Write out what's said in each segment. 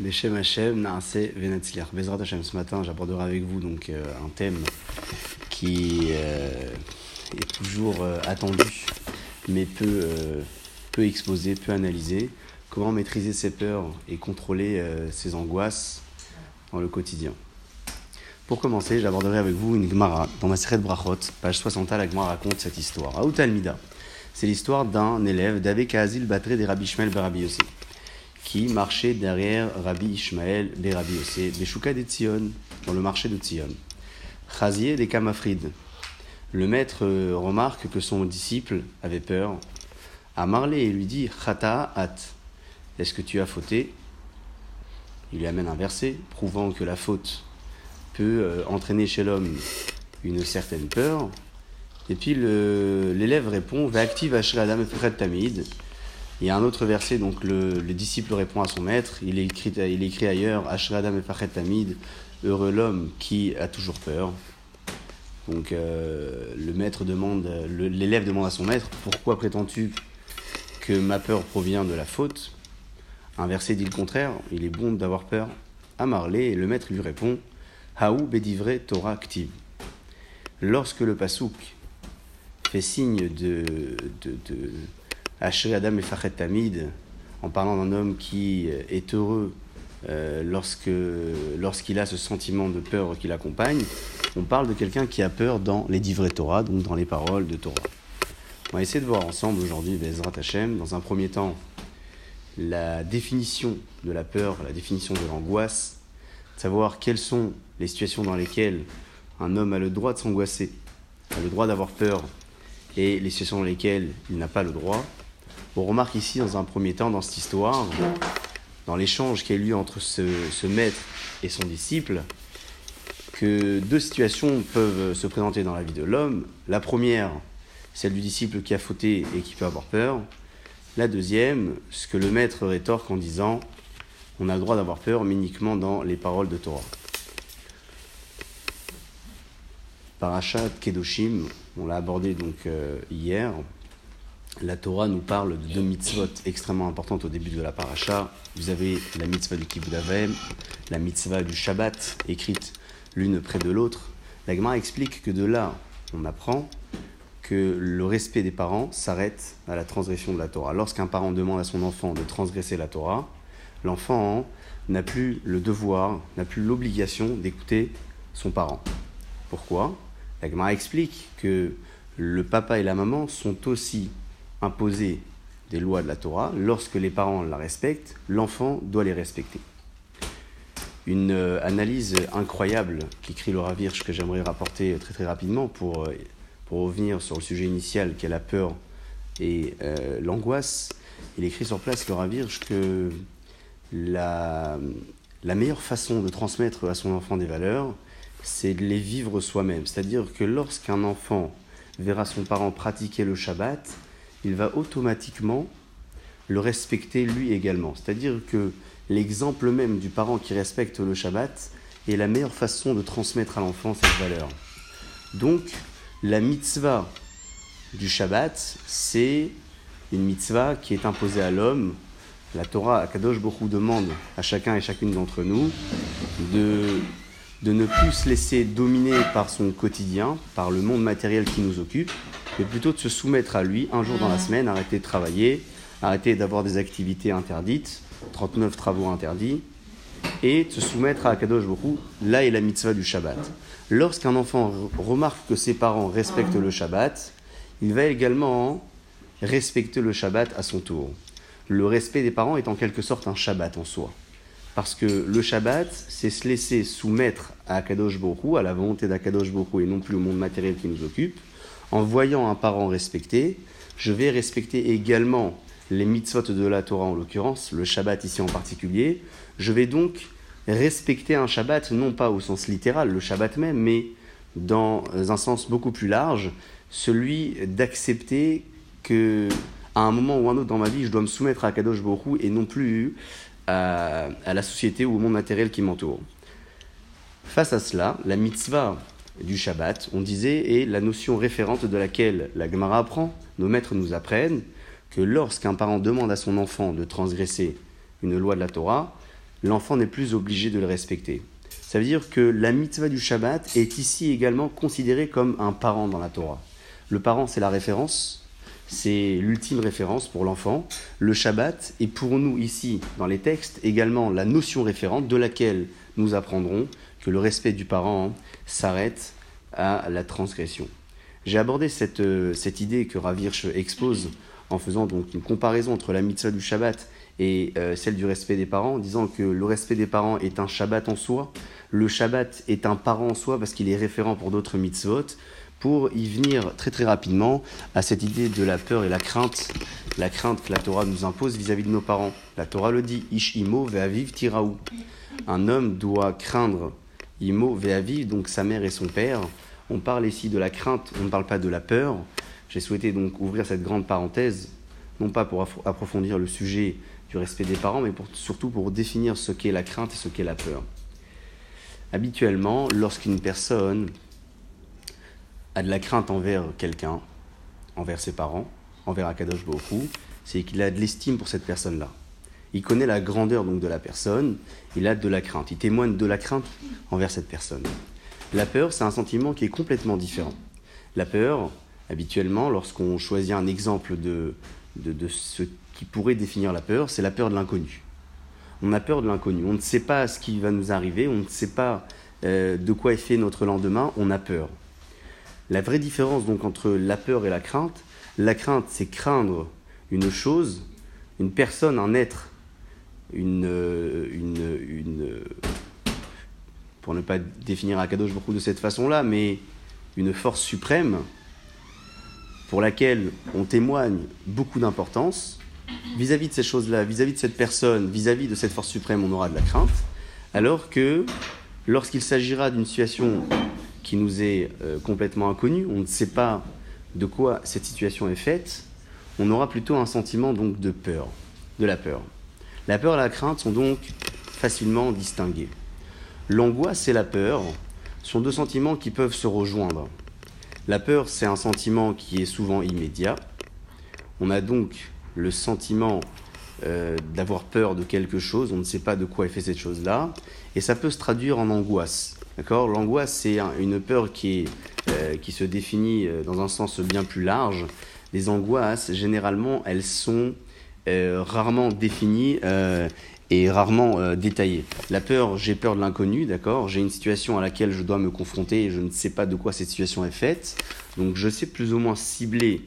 Beshem Hashem, Naase Venetzliach. Bezrat Hashem, ce matin, j'aborderai avec vous donc euh, un thème qui euh, est toujours euh, attendu, mais peu, peu exposé, peu analysé. Comment maîtriser ses peurs et contrôler ses angoisses dans le quotidien? Pour commencer, j'aborderai avec vous une Gemara dans ma série de Brachot, page 60, la Gemara raconte cette histoire. Aout Almida, c'est l'histoire d'un élève d'Avek Azil Batré des Rabbi Ishmael Berabi Yossi qui marchait derrière Rabbi Ishmael Berabi Yossi, Beshuka de Tzion, dans le marché de Tzion. Chazier des Kamafrid. Le maître euh, remarque que son disciple avait peur. À Marley et lui dit Chata at. Est-ce que tu as fauté? Il lui amène un verset prouvant que la faute peut euh, entraîner chez l'homme une certaine peur. Et puis l'élève répond Ve'active Ashradam et Tamid. Il y a un autre verset, donc le, le disciple répond à son maître. Il écrit, ailleurs Ashradam et Tamid. Heureux l'homme qui a toujours peur. Donc euh, le maître demande, l'élève demande à son maître Pourquoi prétends-tu que ma peur provient de la faute? Un verset dit le contraire Il est bon d'avoir peur. À et le maître lui répond Haou bedivre Torah active. Lorsque le pasouk fait signe de Asher Adam et Fachet Tamid, en parlant d'un homme qui est heureux euh, lorsque lorsqu'il a ce sentiment de peur qui l'accompagne, on parle de quelqu'un qui a peur dans les divrei Torah, donc dans les paroles de Torah. On va essayer de voir ensemble aujourd'hui, Bezrat Hashem, dans un premier temps, la définition de la peur, la définition de l'angoisse, savoir quelles sont les situations dans lesquelles un homme a le droit de s'angoisser, a le droit d'avoir peur, et les situations dans lesquelles il n'a pas le droit. On remarque ici, dans un premier temps, dans cette histoire, dans l'échange qui a eu lieu entre ce, maître et son disciple, que deux situations peuvent se présenter dans la vie de l'homme. La première, celle du disciple qui a fauté et qui peut avoir peur. La deuxième, ce que le maître rétorque en disant on a le droit d'avoir peur, mais uniquement dans les paroles de Torah. Parashat Kedoshim, on l'a abordé donc euh, hier. La Torah nous parle de deux mitzvot extrêmement importantes au début de la paracha. Vous avez la mitzvah du Kibbutz la mitzvah du Shabbat, écrite l'une près de l'autre. La Gemara explique que de là, on apprend que le respect des parents s'arrête à la transgression de la Torah. Lorsqu'un parent demande à son enfant de transgresser la Torah, l'enfant n'a plus le devoir, n'a plus l'obligation d'écouter son parent. Pourquoi? La Gemara explique que le papa et la maman sont aussi imposés des lois de la Torah. Lorsque les parents la respectent, l'enfant doit les respecter. Une euh, analyse incroyable qu'écrit le Ravirch que j'aimerais rapporter très rapidement pour, euh, pour revenir sur le sujet initial qui est la peur et euh, l'angoisse. Il écrit sur place le Ravirch que la, la meilleure façon de transmettre à son enfant des valeurs, c'est de les vivre soi-même. C'est-à-dire que lorsqu'un enfant verra son parent pratiquer le Shabbat, il va automatiquement le respecter lui également. C'est-à-dire que l'exemple même du parent qui respecte le Shabbat est la meilleure façon de transmettre à l'enfant cette valeur. Donc, la mitzvah du Shabbat, c'est une mitzvah qui est imposée à l'homme. La Torah, Kadosh Bokhu demande à chacun et chacune d'entre nous de, de ne plus se laisser dominer par son quotidien, par le monde matériel qui nous occupe, mais plutôt de se soumettre à lui un jour dans la semaine, arrêter de travailler, arrêter d'avoir des activités interdites, 39 travaux interdits, et de se soumettre à Akadosh Bokhu, là est la mitzvah du Shabbat. Lorsqu'un enfant re- remarque que ses parents respectent le Shabbat, il va également respecter le Shabbat à son tour. Le respect des parents est en quelque sorte un Shabbat en soi. Parce que le Shabbat, c'est se laisser soumettre à Akadosh Bokhu, à la volonté d'Akadosh Bokhu et non plus au monde matériel qui nous occupe. En voyant un parent respecté, je vais respecter également les mitzvot de la Torah en l'occurrence, le Shabbat ici en particulier. Je vais donc respecter un Shabbat, non pas au sens littéral, le Shabbat même, mais dans un sens beaucoup plus large, celui d'accepter que à un moment ou un autre dans ma vie, je dois me soumettre à Kadosh Borou et non plus à, à la société ou au monde matériel qui m'entoure. Face à cela, la mitzvah du Shabbat, on disait, est la notion référente de laquelle la Gemara apprend, nos maîtres nous apprennent, que lorsqu'un parent demande à son enfant de transgresser une loi de la Torah, l'enfant n'est plus obligé de le respecter. Ça veut dire que la mitzvah du Shabbat est ici également considérée comme un parent dans la Torah. Le parent, c'est la référence, c'est l'ultime référence pour l'enfant. Le Shabbat est pour nous ici, dans les textes, également la notion référente de laquelle nous apprendrons le respect du parent s'arrête à la transgression. J'ai abordé cette, euh, cette idée que Ravirch expose en faisant donc une comparaison entre la mitzvah du Shabbat et euh, celle du respect des parents, en disant que le respect des parents est un Shabbat en soi, le Shabbat est un parent en soi parce qu'il est référent pour d'autres mitzvot, pour y venir très très rapidement à cette idée de la peur et la crainte, la crainte que la Torah nous impose vis-à-vis de nos parents. La Torah le dit, Ish imo ve'aviv tiraou. Un homme doit craindre imo ve'aviv, donc sa mère et son père. On parle ici de la crainte, on ne parle pas de la peur. J'ai souhaité donc ouvrir cette grande parenthèse, non pas pour approfondir le sujet du respect des parents, mais surtout pour définir ce qu'est la crainte et ce qu'est la peur. Habituellement, lorsqu'une personne a de la crainte envers quelqu'un, envers ses parents, envers Akadosh Baruch c'est qu'il a de l'estime pour cette personne-là. Il connaît la grandeur donc de la personne, il a de la crainte, il témoigne de la crainte envers cette personne. La peur, c'est un sentiment qui est complètement différent. La peur, habituellement, lorsqu'on choisit un exemple de, de, ce qui pourrait définir la peur, c'est la peur de l'inconnu. On a peur de l'inconnu, on ne sait pas ce qui va nous arriver, on ne sait pas euh, de quoi est fait notre lendemain, on a peur. La vraie différence donc entre la peur et la crainte, la crainte c'est craindre une chose, une personne, un être, une, une, une pour ne pas définir Akadosh beaucoup de cette façon-là, mais une force suprême pour laquelle on témoigne beaucoup d'importance, vis-à-vis de ces choses-là, vis-à-vis de cette personne, vis-à-vis de cette force suprême, on aura de la crainte, alors que lorsqu'il s'agira d'une situation qui nous est euh, complètement inconnue, on ne sait pas de quoi cette situation est faite, on aura plutôt un sentiment donc de peur, de la peur. La peur et la crainte sont donc facilement distingués. L'angoisse et la peur sont deux sentiments qui peuvent se rejoindre. La peur, c'est un sentiment qui est souvent immédiat. On a donc le sentiment euh, d'avoir peur de quelque chose, on ne sait pas de quoi est fait cette chose-là, et ça peut se traduire en angoisse. D'accord? L'angoisse, c'est une peur qui, euh, qui se définit euh, dans un sens bien plus large. Les angoisses, généralement, elles sont rarement définies et rarement euh, détaillé. La peur, j'ai peur de l'inconnu, d'accord? J'ai une situation à laquelle je dois me confronter et je ne sais pas de quoi cette situation est faite. Donc je sais plus ou moins cibler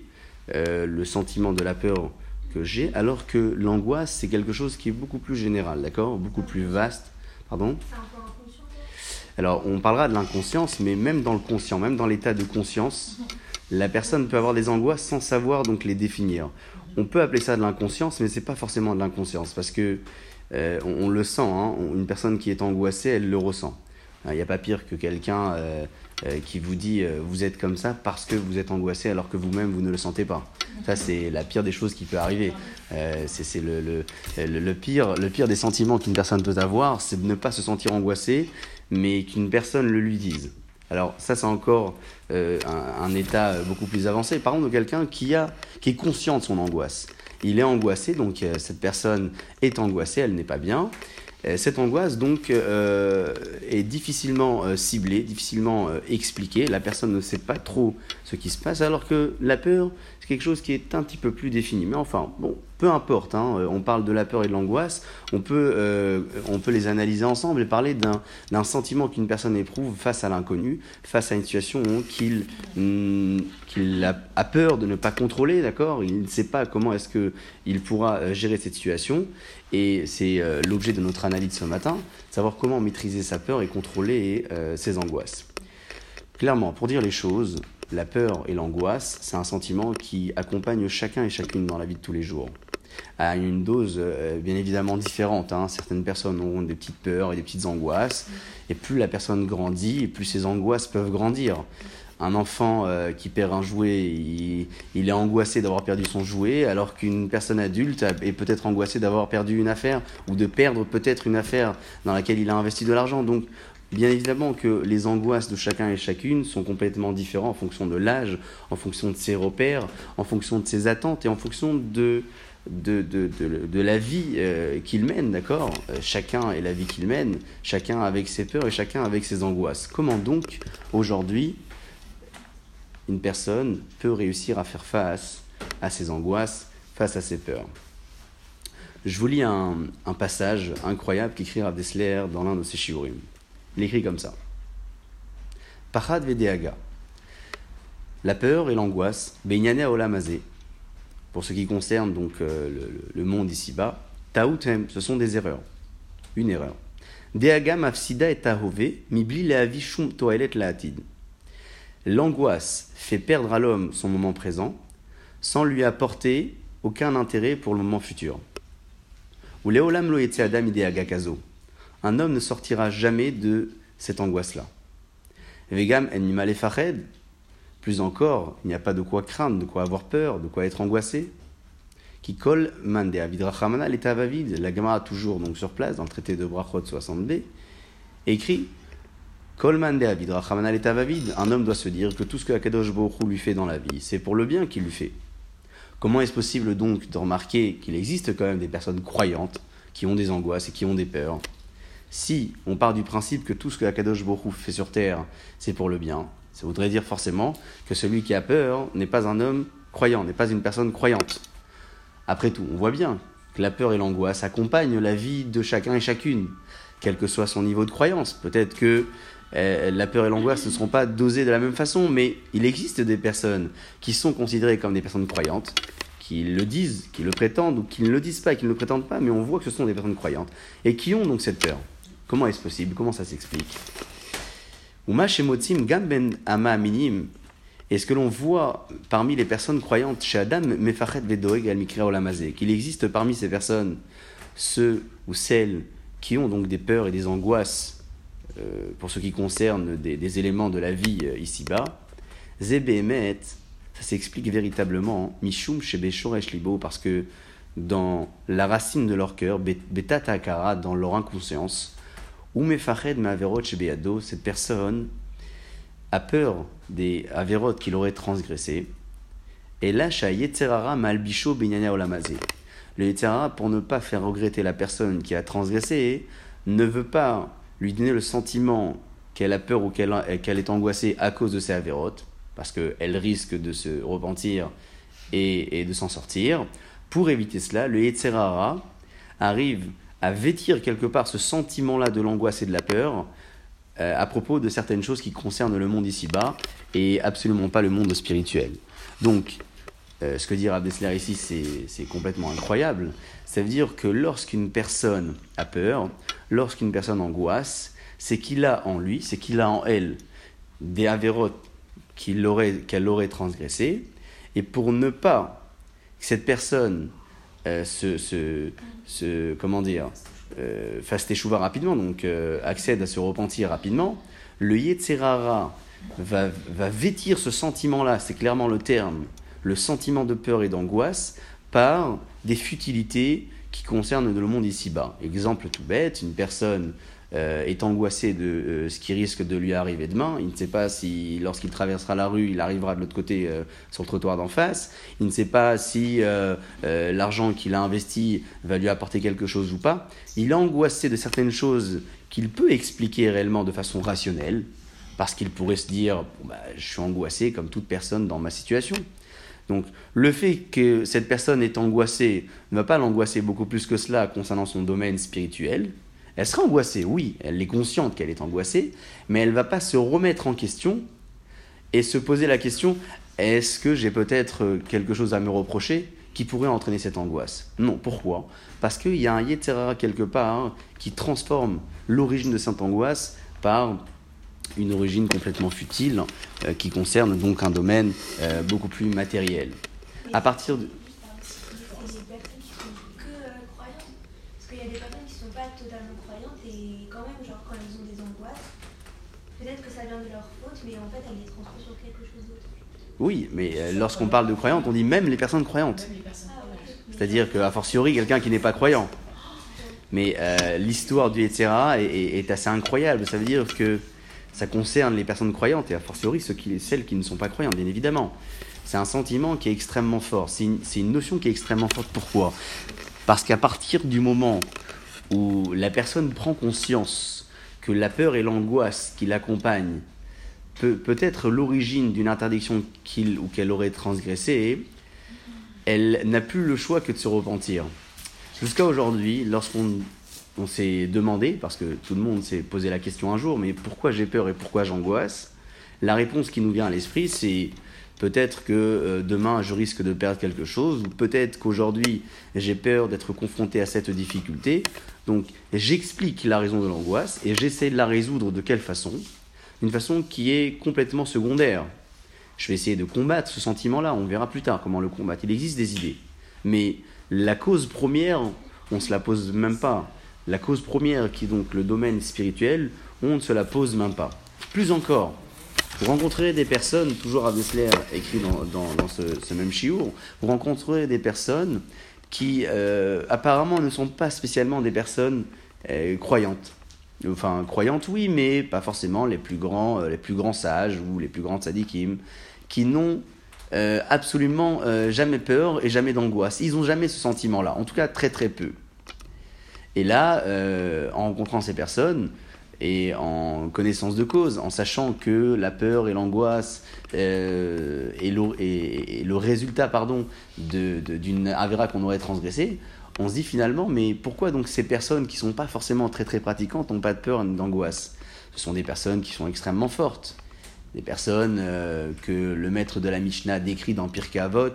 euh, le sentiment de la peur que j'ai, alors que l'angoisse, c'est quelque chose qui est beaucoup plus général, d'accord? Beaucoup plus vaste. Pardon? Alors, on parlera de l'inconscience, mais même dans le conscient, même dans l'état de conscience, la personne peut avoir des angoisses sans savoir donc les définir. On peut appeler ça de l'inconscience, mais c'est pas forcément de l'inconscience, parce que euh, on, le sent. Hein. une personne qui est angoissée, elle le ressent. Il n'y a pas pire que quelqu'un euh, euh, qui vous dit vous êtes comme ça parce que vous êtes angoissé alors que vous-même vous ne le sentez pas. Ça c'est la pire des choses qui peut arriver. c'est le, pire, le pire des sentiments qu'une personne peut avoir, c'est de ne pas se sentir angoissé, mais qu'une personne le lui dise. Alors ça c'est encore un, état beaucoup plus avancé. Par contre de quelqu'un qui, qui est conscient de son angoisse il est angoissé, donc euh, cette personne est angoissée, elle n'est pas bien. Euh, cette angoisse donc euh, est difficilement ciblée, difficilement expliquée. La personne ne sait pas trop ce qui se passe, alors que la peur, c'est quelque chose qui est un petit peu plus défini. Mais enfin, bon, peu importe, hein, euh, on parle de la peur et de l'angoisse, on, peut, euh, on peut les analyser ensemble et parler d'un sentiment qu'une personne éprouve face à l'inconnu, face à une situation qu'il mm, a, peur de ne pas contrôler, d'accord? Il ne sait pas comment est-ce qu'il pourra euh, gérer cette situation. Et c'est l'objet de notre analyse ce matin, savoir comment maîtriser sa peur et contrôler ses angoisses. Clairement, pour dire les choses, la peur et l'angoisse, c'est un sentiment qui accompagne chacun et chacune dans la vie de tous les jours à une dose euh, bien évidemment différente. Hein. Certaines personnes auront des petites peurs et des petites angoisses, et plus la personne grandit, plus ces angoisses peuvent grandir. Un enfant euh, qui perd un jouet, il, est angoissé d'avoir perdu son jouet, alors qu'une personne adulte est peut-être angoissée d'avoir perdu une affaire ou de perdre peut-être une affaire dans laquelle il a investi de l'argent. Donc, Bien évidemment que les angoisses de chacun et chacune sont complètement différentes en fonction de l'âge, en fonction de ses repères, en fonction de ses attentes et en fonction de de, de, de, la vie euh, qu'il mène, d'accord? Euh, Chacun et la vie qu'il mène, chacun avec ses peurs et chacun avec ses angoisses. Comment donc, aujourd'hui, une personne peut réussir à faire face à ses angoisses, face à ses peurs Je vous lis un, passage incroyable qu'écrit Rav Dessler dans l'un de ses shiurim. Il écrit comme ça. Pachad vedeaga. La peur et l'angoisse, beignane olamazé, pour ce qui concerne donc euh, le, monde ici-bas, taoutem, ce sont des erreurs. Une erreur. Deaga mafsida et tahove, mibli leavi shum laatid. L'angoisse fait perdre à l'homme son moment présent sans lui apporter aucun intérêt pour le moment futur. Un homme ne sortira jamais de cette angoisse-là. Vegam en plus encore, il n'y a pas de quoi craindre, de quoi avoir peur, de quoi être angoissé. Qui colle mande avidrachamana l'état vide. La Gemara toujours donc sur place dans le traité de Brachot 60b écrit Kol mande avidrachamana l'état vide. Un homme doit se dire que tout ce que Akadosh Baruch lui fait dans la vie, c'est pour le bien qu'il lui fait. Comment est-ce possible donc de remarquer qu'il existe quand même des personnes croyantes qui ont des angoisses et qui ont des peurs? Si on part du principe que tout ce que Akadosh Baruch fait sur terre, c'est pour le bien, ça voudrait dire forcément que celui qui a peur n'est pas un homme croyant, n'est pas une personne croyante. Après tout, on voit bien que la peur et l'angoisse accompagnent la vie de chacun et chacune, quel que soit son niveau de croyance. Peut-être que eh, la peur et l'angoisse ne seront pas dosées de la même façon, mais il existe des personnes qui sont considérées comme des personnes croyantes, qui le disent, qui le prétendent, ou qui ne le disent pas, qui ne le prétendent pas, mais on voit que ce sont des personnes croyantes, et qui ont donc cette peur. Comment est-ce possible? Comment ça s'explique? Gamben ama minim. Et ce que l'on voit parmi les personnes croyantes chez Adam, mefachet vedoeg al qu'il existe parmi ces personnes ceux ou celles qui ont donc des peurs et des angoisses euh, pour ce qui concerne des, éléments de la vie euh, ici-bas, Zébemet, ça s'explique véritablement, Mishum Shebeshoresh Libo, parce que dans la racine de leur cœur, Betatakara, dans leur inconscience, ou mefared averot beado, cette personne a peur des averot qu'il aurait transgressé. Et lâche à Yetzerara malbisho binyana olamazé. Le Yetzerara, pour ne pas faire regretter la personne qui a transgressé, ne veut pas lui donner le sentiment qu'elle a peur ou qu'elle est angoissée à cause de ses avérotes, parce qu'elle risque de se repentir et, de s'en sortir. Pour éviter cela, le Yetzerara arrive à vêtir quelque part ce sentiment-là de l'angoisse et de la peur euh, à propos de certaines choses qui concernent le monde ici-bas et absolument pas le monde spirituel. Donc, euh, ce que dit Rav Dessler ici, c'est complètement incroyable. Ça veut dire que lorsqu'une personne a peur, lorsqu'une personne angoisse, c'est qu'il a en lui, c'est qu'il a en elle des avérotes qu'elle aurait, aurait transgressées, et pour ne pas que cette personne euh, se, comment dire, euh, fasse teshuva rapidement, donc euh, accède à se repentir rapidement, le Yetzerara va, va vêtir ce sentiment-là, c'est clairement le terme, le sentiment de peur et d'angoisse, par des futilités qui concernent le monde ici-bas. Exemple tout bête, une personne euh, est angoissé de euh, ce qui risque de lui arriver demain. Il ne sait pas si, lorsqu'il traversera la rue, il arrivera de l'autre côté euh, sur le trottoir d'en face. Il ne sait pas si l'argent qu'il a investi va lui apporter quelque chose ou pas. Il est angoissé de certaines choses qu'il peut expliquer réellement de façon rationnelle, parce qu'il pourrait se dire bah, Je suis angoissé comme toute personne dans ma situation. Donc le fait que cette personne est angoissée ne va pas l'angoisser beaucoup plus que cela concernant son domaine spirituel, elle sera angoissée, oui, elle est consciente qu'elle est angoissée, mais elle ne va pas se remettre en question et se poser la question est-ce que j'ai peut-être quelque chose à me reprocher qui pourrait entraîner cette angoisse? Non, pourquoi? Parce qu'il y a un Yetzerara quelque part qui transforme l'origine de cette angoisse par une origine complètement futile euh, qui concerne donc un domaine euh, beaucoup plus matériel. À partir de. Oui, mais euh, lorsqu'on parle de croyantes, on dit même les personnes croyantes. C'est-à-dire qu'à fortiori, quelqu'un qui n'est pas croyant. Mais l'histoire du etc. Est, assez incroyable. Ça veut dire que ça concerne les personnes croyantes et a fortiori ceux qui, celles qui ne sont pas croyantes, bien évidemment. C'est un sentiment qui est extrêmement fort. C'est une, notion qui est extrêmement forte. Pourquoi? Parce qu'à partir du moment où la personne prend conscience que la peur et l'angoisse qui l'accompagnent peut, peut être l'origine d'une interdiction qu'il ou qu'elle aurait transgressée, elle n'a plus le choix que de se repentir. Jusqu'à aujourd'hui, lorsqu'on on s'est demandé, parce que tout le monde s'est posé la question un jour, mais pourquoi j'ai peur et pourquoi j'angoisse? La réponse qui nous vient à l'esprit, c'est peut-être que euh, demain je risque de perdre quelque chose, ou peut-être qu'aujourd'hui j'ai peur d'être confronté à cette difficulté. Donc j'explique la raison de l'angoisse et j'essaie de la résoudre de quelle façon? D'une façon qui est complètement secondaire. Je vais essayer de combattre ce sentiment-là, on verra plus tard comment le combattre. Il existe des idées. Mais la cause première, on ne se la pose même pas. La cause première, qui est donc le domaine spirituel, on ne se la pose même pas. Plus encore, vous rencontrerez des personnes, toujours à Dessler écrit dans, ce, même chiour, vous rencontrerez des personnes qui euh, apparemment ne sont pas spécialement des personnes euh, croyantes. Enfin, croyantes, oui, mais pas forcément les plus grands, euh, les plus grands sages ou les plus grands sadikim, qui n'ont absolument jamais peur et jamais d'angoisse. Ils n'ont jamais ce sentiment-là, en tout cas très très peu. Et là, en rencontrant ces personnes, et en connaissance de cause, en sachant que la peur et l'angoisse euh, est, le, résultat pardon, d'une avéra qu'on aurait transgressée, on se dit finalement, mais pourquoi donc ces personnes qui ne sont pas forcément très très pratiquantes n'ont pas de peur ni d'angoisse? Ce sont des personnes qui sont extrêmement fortes, des personnes euh, que le maître de la Mishnah décrit dans Pirkei Avot,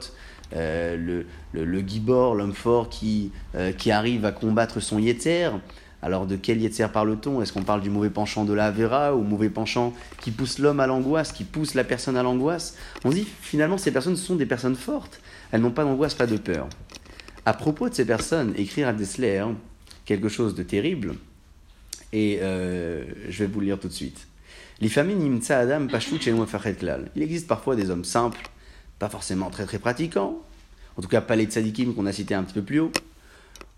euh, le, le, gibor, l'homme fort qui, euh, qui arrive à combattre son yetzer, alors de quel Yetzer parle-t-on? Est-ce qu'on parle du mauvais penchant de la Vera ou mauvais penchant qui pousse l'homme à l'angoisse, qui pousse la personne à l'angoisse? On dit finalement ces personnes sont des personnes fortes. Elles n'ont pas d'angoisse, pas de peur. À propos de ces personnes, écrire à Dessler quelque chose de terrible, et euh, je vais vous le lire tout de suite. Il existe parfois des hommes simples, pas forcément très très pratiquants, en tout cas pas les tzadikim qu'on a cités un petit peu plus haut,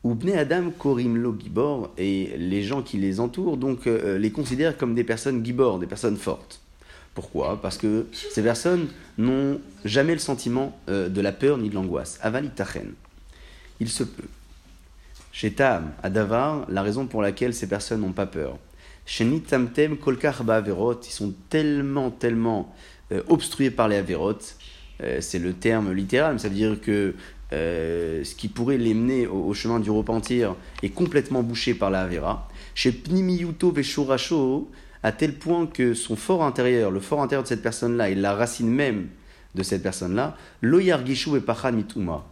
ou Bnei Adam Korim Lo Gibor, et les gens qui les entourent donc euh, les considèrent comme des personnes Gibor, des personnes fortes. Pourquoi? Parce que ces personnes n'ont jamais le sentiment euh, de la peur ni de l'angoisse. Avalitachen. Il se peut. Chez Tam, à Davar, la raison pour laquelle ces personnes n'ont pas peur. Chez Nitamtem Kolkar Averot, ils sont tellement, tellement euh, obstrués par les Averot. C'est le terme littéral, mais ça veut dire que euh, ce qui pourrait les mener au, chemin du repentir est complètement bouché par la Avera. Chez Pnimiyuto Veshurasho, à tel point que son fort intérieur, le fort intérieur de cette personne-là et la racine même de cette personne-là, Loyar Gishu et Pachan Mituma.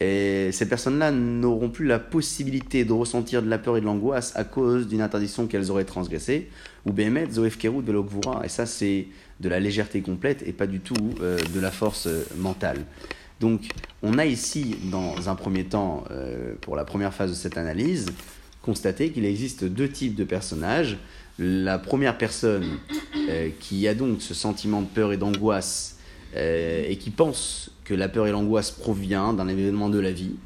Et ces personnes-là n'auront plus la possibilité de ressentir de la peur et de l'angoisse à cause d'une interdiction qu'elles auraient transgressée, ou Behemet, Zoefkeru, de l'Okvura. Et ça, c'est de la légèreté complète et pas du tout euh, de la force euh, mentale. Donc, on a ici, dans un premier temps, euh, pour la première phase de cette analyse, constaté qu'il existe deux types de personnages. La première personne qui a donc ce sentiment de peur et d'angoisse et qui pense que la peur et l'angoisse provient d'un événement de la vie,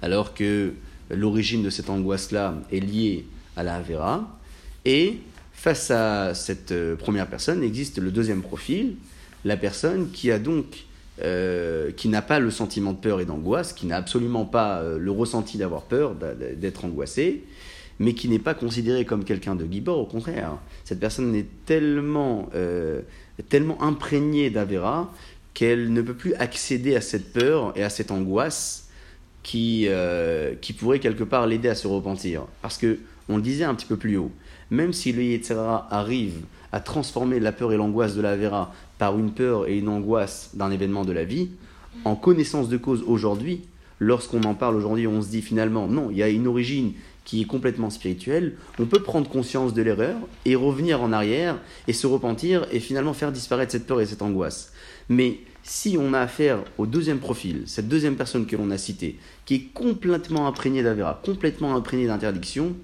alors que l'origine de cette angoisse-là est liée à la Avera. Et face à cette première personne existe le deuxième profil, la personne qui a donc euh, qui n'a pas le sentiment de peur et d'angoisse, qui n'a absolument pas euh, le ressenti d'avoir peur, d'être angoissé, mais qui n'est pas considéré comme quelqu'un de guibor, au contraire. Cette personne est tellement, euh, tellement imprégnée d'Avera qu'elle ne peut plus accéder à cette peur et à cette angoisse qui, qui pourrait quelque part l'aider à se repentir. Parce que, on le disait un petit peu plus haut, même si le arrive à transformer la peur et l'angoisse de la Vera par une peur et une angoisse d'un événement de la vie, en connaissance de cause aujourd'hui, lorsqu'on en parle aujourd'hui, on se dit finalement, non, il y a une origine qui est complètement spirituelle, on peut prendre conscience de l'erreur et revenir en arrière et se repentir et finalement faire disparaître cette peur et cette angoisse. Mais si on a affaire au deuxième profil, cette deuxième personne que l'on a citée, qui est complètement imprégnée d'Avera, complètement imprégnée d'interdiction,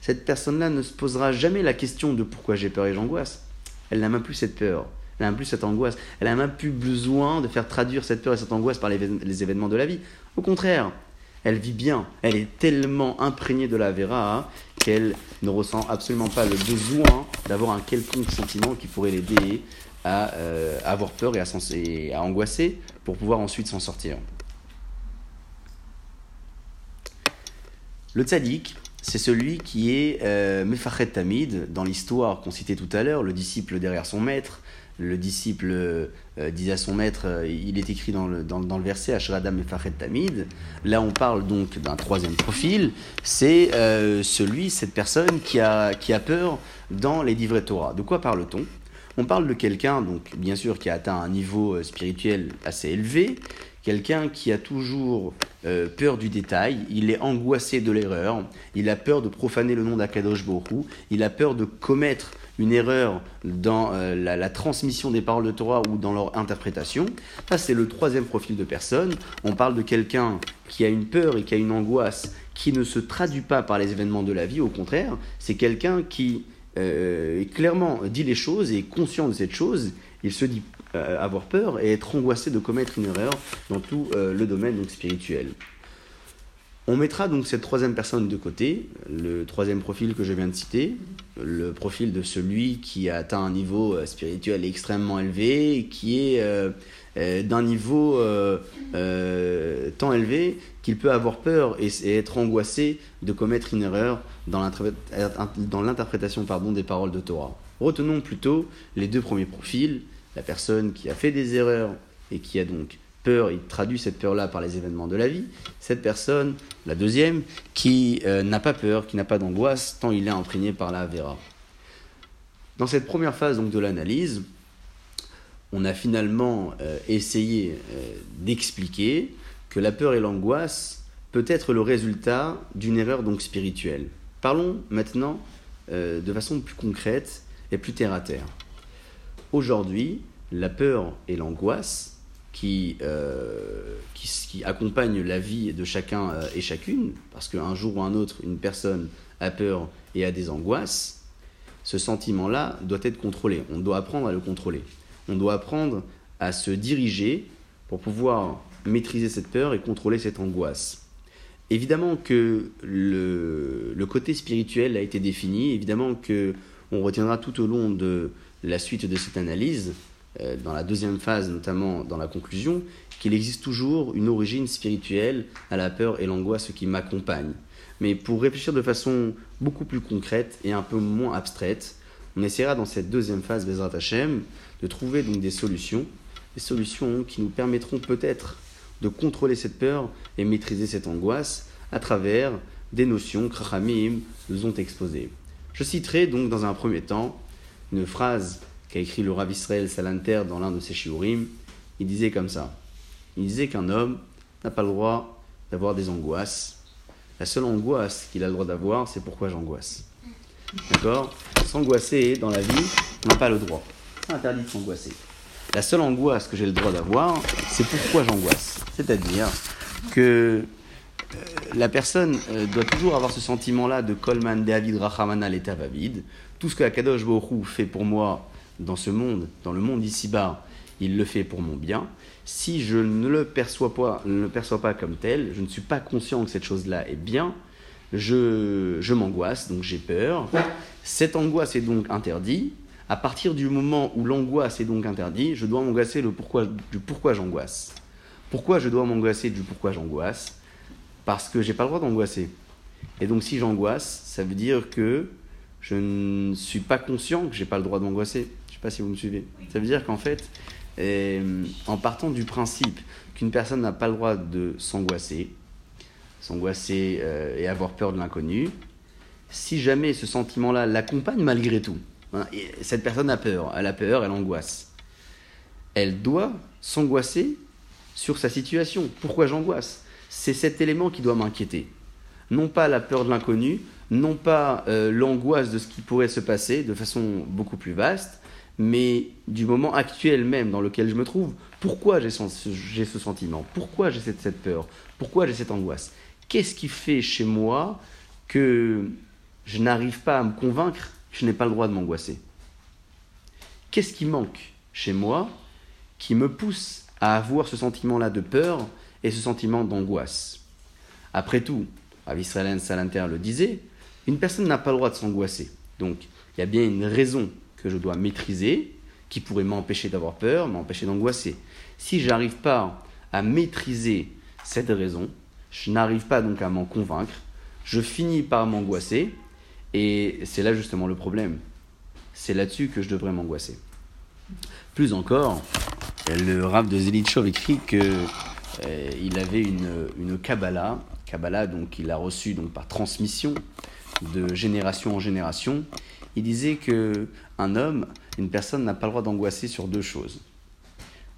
cette personne-là ne se posera jamais la question de pourquoi j'ai peur et j'angoisse. Elle n'a même plus cette peur, elle n'a même plus cette angoisse, elle n'a même plus besoin de faire traduire cette peur et cette angoisse par les, événements de la vie. Au contraire, elle vit bien, elle est tellement imprégnée de la Vera qu'elle ne ressent absolument pas le besoin d'avoir un quelconque sentiment qui pourrait l'aider à, euh, avoir peur et à, à angoisser pour pouvoir ensuite s'en sortir. Le tzaddik, c'est celui qui est euh, Tamid, dans l'histoire qu'on citait tout à l'heure, le disciple derrière son maître. Le disciple euh, disait à son maître, euh, il est écrit dans le, verset Ashradam Mefachet Tamid. Là, on parle donc d'un troisième profil. C'est euh, celui, cette personne qui a, qui a peur dans les livrets Torah. De quoi parle-t-on? On parle de quelqu'un, donc bien sûr, qui a atteint un niveau spirituel assez élevé, quelqu'un qui a toujours euh, peur du détail, il est angoissé de l'erreur, il a peur de profaner le nom d'Akadosh Borou, il a peur de commettre une erreur dans euh, la, transmission des paroles de Torah ou dans leur interprétation. Ça, c'est le troisième profil de personne. On parle de quelqu'un qui a une peur et qui a une angoisse qui ne se traduit pas par les événements de la vie, au contraire, c'est quelqu'un qui euh, clairement dit les choses et conscient de cette chose. Il se dit euh, avoir peur et être angoissé de commettre une erreur dans tout euh, le domaine spirituel. On mettra donc cette troisième personne de côté, le troisième profil que je viens de citer, le profil de celui qui a atteint un niveau spirituel extrêmement élevé, qui est d'un niveau tant élevé qu'il peut avoir peur et, être angoissé de commettre une erreur dans l'interprétation des paroles de Torah. Retenons plutôt les deux premiers profils, la personne qui a fait des erreurs et qui a donc peur, il traduit cette peur-là par les événements de la vie. Cette personne, la deuxième, qui euh, n'a pas peur, qui n'a pas d'angoisse, tant il est imprégné par la Vera. Dans cette première phase donc, de l'analyse, on a finalement euh, essayé euh, d'expliquer que la peur et l'angoisse peut être le résultat d'une erreur donc spirituelle. Parlons maintenant de façon plus concrète et plus terre à terre. Aujourd'hui, la peur et l'angoisse qui, euh, qui, accompagnent la vie de chacun euh, et chacune, parce qu'un jour ou un autre, une personne a peur et a des angoisses, ce sentiment-là doit être contrôlé. On doit apprendre à le contrôler. On doit apprendre à se diriger pour pouvoir maîtriser cette peur et contrôler cette angoisse. Évidemment que le, côté spirituel a été défini, évidemment que on retiendra tout au long de, la suite de cette analyse, euh, dans la deuxième phase, notamment dans la conclusion, qu'il existe toujours une origine spirituelle à la peur et l'angoisse qui m'accompagnent. Mais pour réfléchir de façon beaucoup plus concrète et un peu moins abstraite, on essaiera dans cette deuxième phase, Bezrat Hashem, de trouver donc des solutions, des solutions qui nous permettront peut-être de contrôler cette peur et maîtriser cette angoisse à travers des notions que Kramim nous ont exposées. Je citerai donc dans un premier temps une phrase qu'a écrit le Rav Israël Salanter dans l'un de ses shiurim. Il disait comme ça. Il disait qu'un homme n'a pas le droit d'avoir des angoisses. La seule angoisse qu'il a le droit d'avoir, c'est pourquoi j'angoisse. D'accord? S'angoisser dans la vie, on n'a pas le droit. Interdit de s'angoisser. La seule angoisse que j'ai le droit d'avoir, c'est pourquoi j'angoisse. C'est-à-dire que euh, la personne euh, doit toujours avoir ce sentiment-là de Kolman David Rachamana l'état Vavid, tout ce que Akadosh Borou fait pour moi dans ce monde, dans le monde ici-bas, il le fait pour mon bien. Si je ne le perçois pas, comme tel, je ne suis pas conscient que cette chose-là est bien, je m'angoisse, donc j'ai peur. Cette angoisse est donc interdite. À partir du moment où l'angoisse est donc interdite, je dois m'angoisser du pourquoi j'angoisse. Pourquoi je dois m'angoisser du pourquoi j'angoisse Parce que j'ai pas le droit d'angoisser. Et donc si j'angoisse, ça veut dire que je ne suis pas conscient que j'ai pas le droit d'angoisser. Je sais pas si vous me suivez. Ça veut dire qu'en fait, euh, en partant du principe qu'une personne n'a pas le droit de s'angoisser, s'angoisser euh, et avoir peur de l'inconnu, si jamais ce sentiment-là l'accompagne malgré tout, cette personne a peur, elle a peur, elle angoisse, elle doit s'angoisser sur sa situation. Pourquoi j'angoisse? C'est cet élément qui doit m'inquiéter. Non pas la peur de l'inconnu, non pas euh, l'angoisse de ce qui pourrait se passer de façon beaucoup plus vaste, mais du moment actuel même dans lequel je me trouve. Pourquoi j'ai ce, sentiment? Pourquoi j'ai cette, peur? Pourquoi j'ai cette angoisse? Qu'est-ce qui fait chez moi que je n'arrive pas à me convaincre je n'ai pas le droit de m'angoisser Qu'est-ce qui manque chez moi qui me pousse à avoir ce sentiment-là de peur et ce sentiment d'angoisse? Après tout, Rav Israël Salanter le disait, une personne n'a pas le droit de s'angoisser. Donc, il y a bien une raison que je dois maîtriser, qui pourrait m'empêcher d'avoir peur, m'empêcher d'angoisser. Si je n'arrive pas à maîtriser cette raison, je n'arrive pas donc à m'en convaincre, je finis par m'angoisser, et c'est là justement le problème. C'est là-dessus que je devrais m'angoisser. Plus encore, le Rav de Zelitchov écrit que euh, avait une, Kabbalah, Kabbalah donc il a reçu donc par transmission de génération en génération. Il disait que un homme, une personne n'a pas le droit d'angoisser sur deux choses.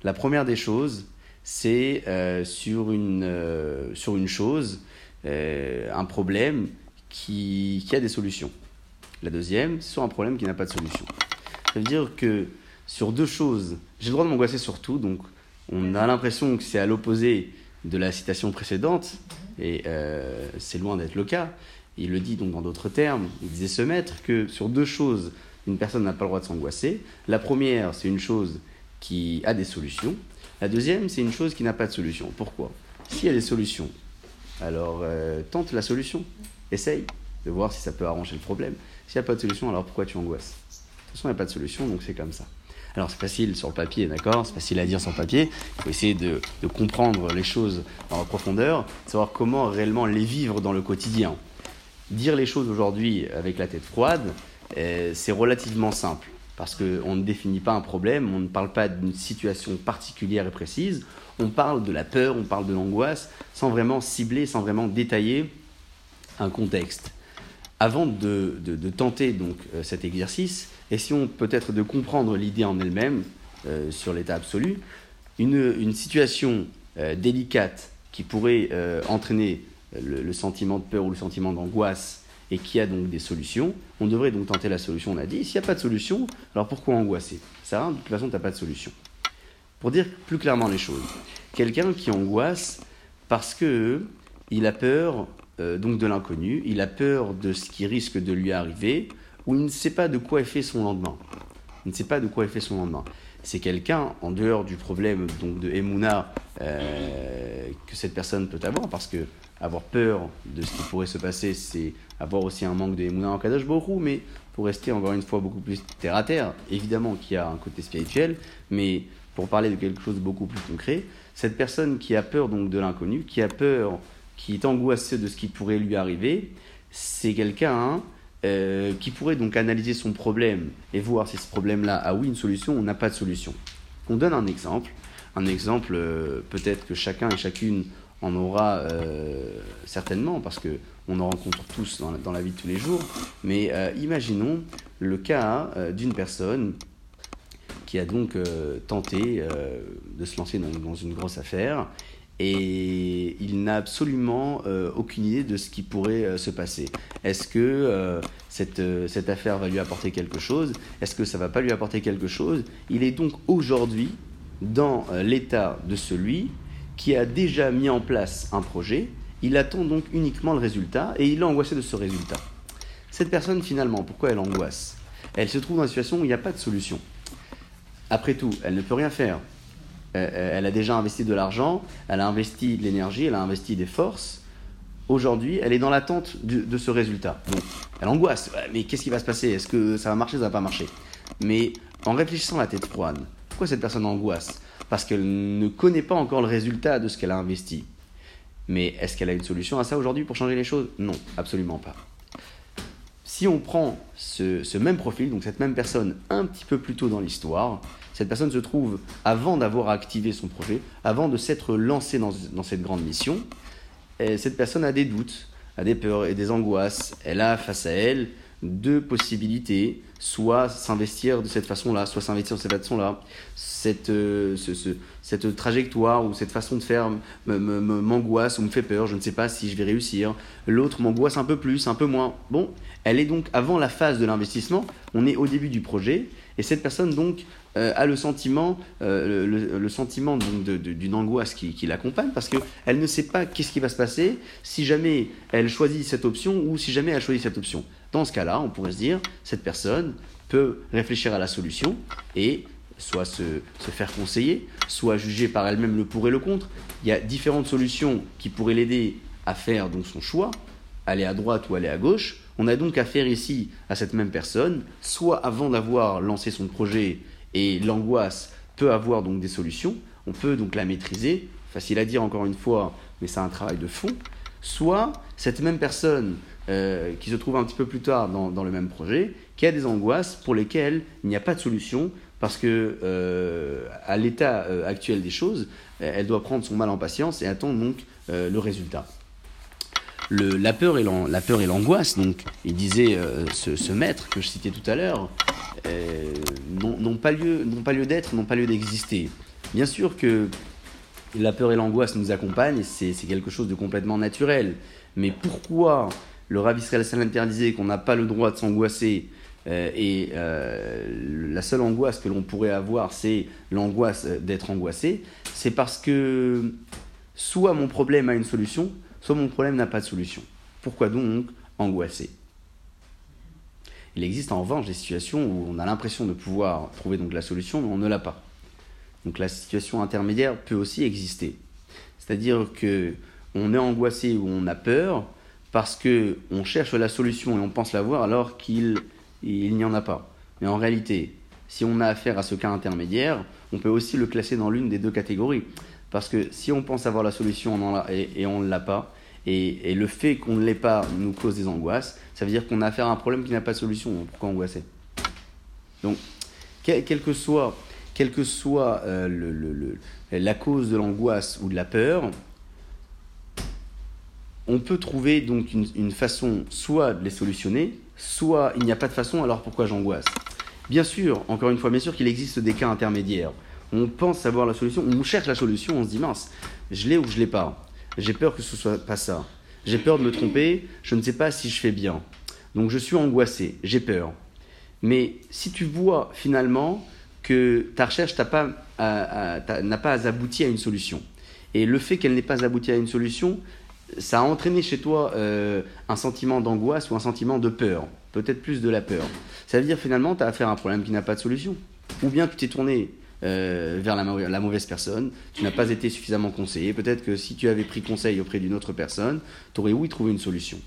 La première des choses, c'est euh, sur, euh, sur une chose, un problème qui, a des solutions. La deuxième, c'est sur un problème qui n'a pas de solution. Ça veut dire que sur deux choses, j'ai le droit de m'angoisser sur tout, donc on a l'impression que c'est à l'opposé de la citation précédente, et euh, c'est loin d'être le cas. Il le dit donc dans d'autres termes, il disait ce maître que sur deux choses, une personne n'a pas le droit de s'angoisser. La première, c'est une chose qui a des solutions. La deuxième, c'est une chose qui n'a pas de solution. Pourquoi? S'il y a des solutions, alors euh, tente la solution. Essaye de voir si ça peut arranger le problème. S'il n'y a pas de solution, alors pourquoi tu angoisses? De toute façon, il n'y a pas de solution, donc c'est comme ça. Alors c'est facile sur le papier, d'accord? C'est facile à dire sur le papier. Il faut essayer de, comprendre les choses en profondeur, de savoir comment réellement les vivre dans le quotidien. Dire les choses aujourd'hui avec la tête froide, euh, c'est relativement simple. Parce qu'on ne définit pas un problème, on ne parle pas d'une situation particulière et précise, on parle de la peur, on parle de l'angoisse, sans vraiment cibler, sans vraiment détailler un contexte. Avant de, tenter donc euh, cet exercice, essayons peut-être de comprendre l'idée en elle-même euh, sur l'état absolu. Une, situation euh, délicate qui pourrait entraîner le, sentiment de peur ou le sentiment d'angoisse et qui a donc des solutions, on devrait donc tenter la solution, on a dit. S'il n'y a pas de solution, alors pourquoi angoisser? Ça, de toute façon, tu n'as pas de solution. Pour dire plus clairement les choses, quelqu'un qui angoisse parce que il a peur euh, donc de l'inconnu, il a peur de ce qui risque de lui arriver, ou il ne sait pas de quoi est fait son lendemain. Il ne sait pas de quoi est fait son lendemain. C'est quelqu'un, en dehors du problème donc de Emouna euh, que cette personne peut avoir, parce que avoir peur de ce qui pourrait se passer, c'est avoir aussi un manque de Emouna en Kadosh Borou, mais pour rester encore une fois beaucoup plus terre à terre, évidemment qu'il y a un côté spirituel, mais pour parler de quelque chose de beaucoup plus concret, cette personne qui a peur donc de l'inconnu, qui a peur qui est angoissé de ce qui pourrait lui arriver, c'est quelqu'un hein, euh, qui pourrait donc analyser son problème et voir si ce problème-là a oui une solution ou n'a pas de solution. On donne un exemple, un exemple euh, peut-être que chacun et chacune en aura euh, certainement parce que on en rencontre tous dans la, vie de tous les jours. Mais imaginons le cas d'une personne qui a donc tenté de se lancer dans, une grosse affaire et il n'a absolument euh, aucune idée de ce qui pourrait euh, se passer. Est-ce que euh, cette, cette, affaire va lui apporter quelque chose? Est-ce que ça ne va pas lui apporter quelque chose? Il est donc aujourd'hui dans l'état de celui qui a déjà mis en place un projet, il attend donc uniquement le résultat et il est angoissé de ce résultat. Cette personne finalement, pourquoi elle angoisse? Elle se trouve dans une situation où il n'y a pas de solution. Après tout, elle ne peut rien faire euh, elle a déjà investi de l'argent, elle a investi de l'énergie, elle a investi des forces. Aujourd'hui, elle est dans l'attente de, ce résultat. Donc, elle angoisse. Mais qu'est-ce qui va se passer? Est-ce que ça va marcher, ça va pas marcher? Mais en réfléchissant la tête froide, pourquoi cette personne angoisse? Parce qu'elle ne connaît pas encore le résultat de ce qu'elle a investi. Mais est-ce qu'elle a une solution à ça aujourd'hui pour changer les choses? Non, absolument pas. Si on prend ce, ce, même profil, donc cette même personne un petit peu plus tôt dans l'histoire, cette personne se trouve, avant d'avoir activé son projet, avant de s'être lancé dans, cette grande mission, cette personne a des doutes, a des peurs et des angoisses. Elle a face à elle deux possibilités, soit s'investir de cette façon-là, soit s'investir de cette façon-là. Cette, euh, cette trajectoire ou cette façon de faire m'angoisse ou me fait peur, je ne sais pas si je vais réussir. L'autre m'angoisse un peu plus, un peu moins. Bon, elle est donc avant la phase de l'investissement, on est au début du projet, et cette personne donc euh, a le sentiment, euh, le, sentiment d'une angoisse qui, qui l'accompagne parce qu'elle ne sait pas qu'est-ce qui va se passer si jamais elle choisit cette option ou si jamais elle choisit cette option. Dans ce cas-là, on pourrait se dire, cette personne peut réfléchir à la solution et soit se, se faire conseiller, soit juger par elle-même le pour et le contre. Il y a différentes solutions qui pourraient l'aider à faire donc son choix, aller à droite ou aller à gauche, on a donc affaire ici à cette même personne, soit avant d'avoir lancé son projet et l'angoisse peut avoir donc des solutions, on peut donc la maîtriser, facile à dire encore une fois, mais c'est un travail de fond, soit cette même personne euh, qui se trouve un petit peu plus tard dans, le même projet, qui a des angoisses pour lesquelles il n'y a pas de solution, parce que euh, à l'état euh, actuel des choses, elle doit prendre son mal en patience et attendre donc le résultat. La peur et l'angoisse, donc, il disait ce, maître que je citais tout à l'heure, n'ont pas lieu, pas lieu d'être, n'ont pas lieu d'exister. Bien sûr que la peur et l'angoisse nous accompagnent, c'est quelque chose de complètement naturel. Mais pourquoi le Rav Israël Salam disait qu'on n'a pas le droit de s'angoisser euh, et euh, la seule angoisse que l'on pourrait avoir, c'est l'angoisse d'être angoissé, c'est parce que soit mon problème a une solution, soit mon problème n'a pas de solution. Pourquoi donc angoisser? Il existe en revanche des situations où on a l'impression de pouvoir trouver donc la solution, mais on ne l'a pas. Donc la situation intermédiaire peut aussi exister. C'est-à-dire que on est angoissé ou on a peur parce que on cherche la solution et on pense l'avoir alors qu'il n'y en a pas. Mais en réalité, si on a affaire à ce cas intermédiaire, on peut aussi le classer dans l'une des deux catégories. Parce que si on pense avoir la solution et, on ne l'a pas, et, le fait qu'on ne l'ait pas nous cause des angoisses, ça veut dire qu'on a affaire à un problème qui n'a pas de solution. Pourquoi angoisser? Donc, quel que soit quelle que soit euh, la cause de l'angoisse ou de la peur, on peut trouver donc une, façon soit de les solutionner, soit il n'y a pas de façon, alors pourquoi j'angoisse? Bien sûr, encore une fois, bien sûr qu'il existe des cas intermédiaires. On pense savoir la solution, on cherche la solution, on se dit mince, je l'ai ou je l'ai pas. J'ai peur que ce soit pas ça. J'ai peur de me tromper, je ne sais pas si je fais bien. Donc je suis angoissé, j'ai peur. Mais si tu vois finalement que ta recherche n'a pas, pas abouti à une solution. Et le fait qu'elle n'ait pas abouti à une solution, ça a entraîné chez toi euh, un sentiment d'angoisse ou un sentiment de peur, peut-être plus de la peur. Ça veut dire finalement tu as affaire à un problème qui n'a pas de solution. Ou bien tu t'es tourné euh, vers la, mauvaise personne, tu n'as pas été suffisamment conseillé, peut-être que si tu avais pris conseil auprès d'une autre personne, tu aurais oui trouvé une solution.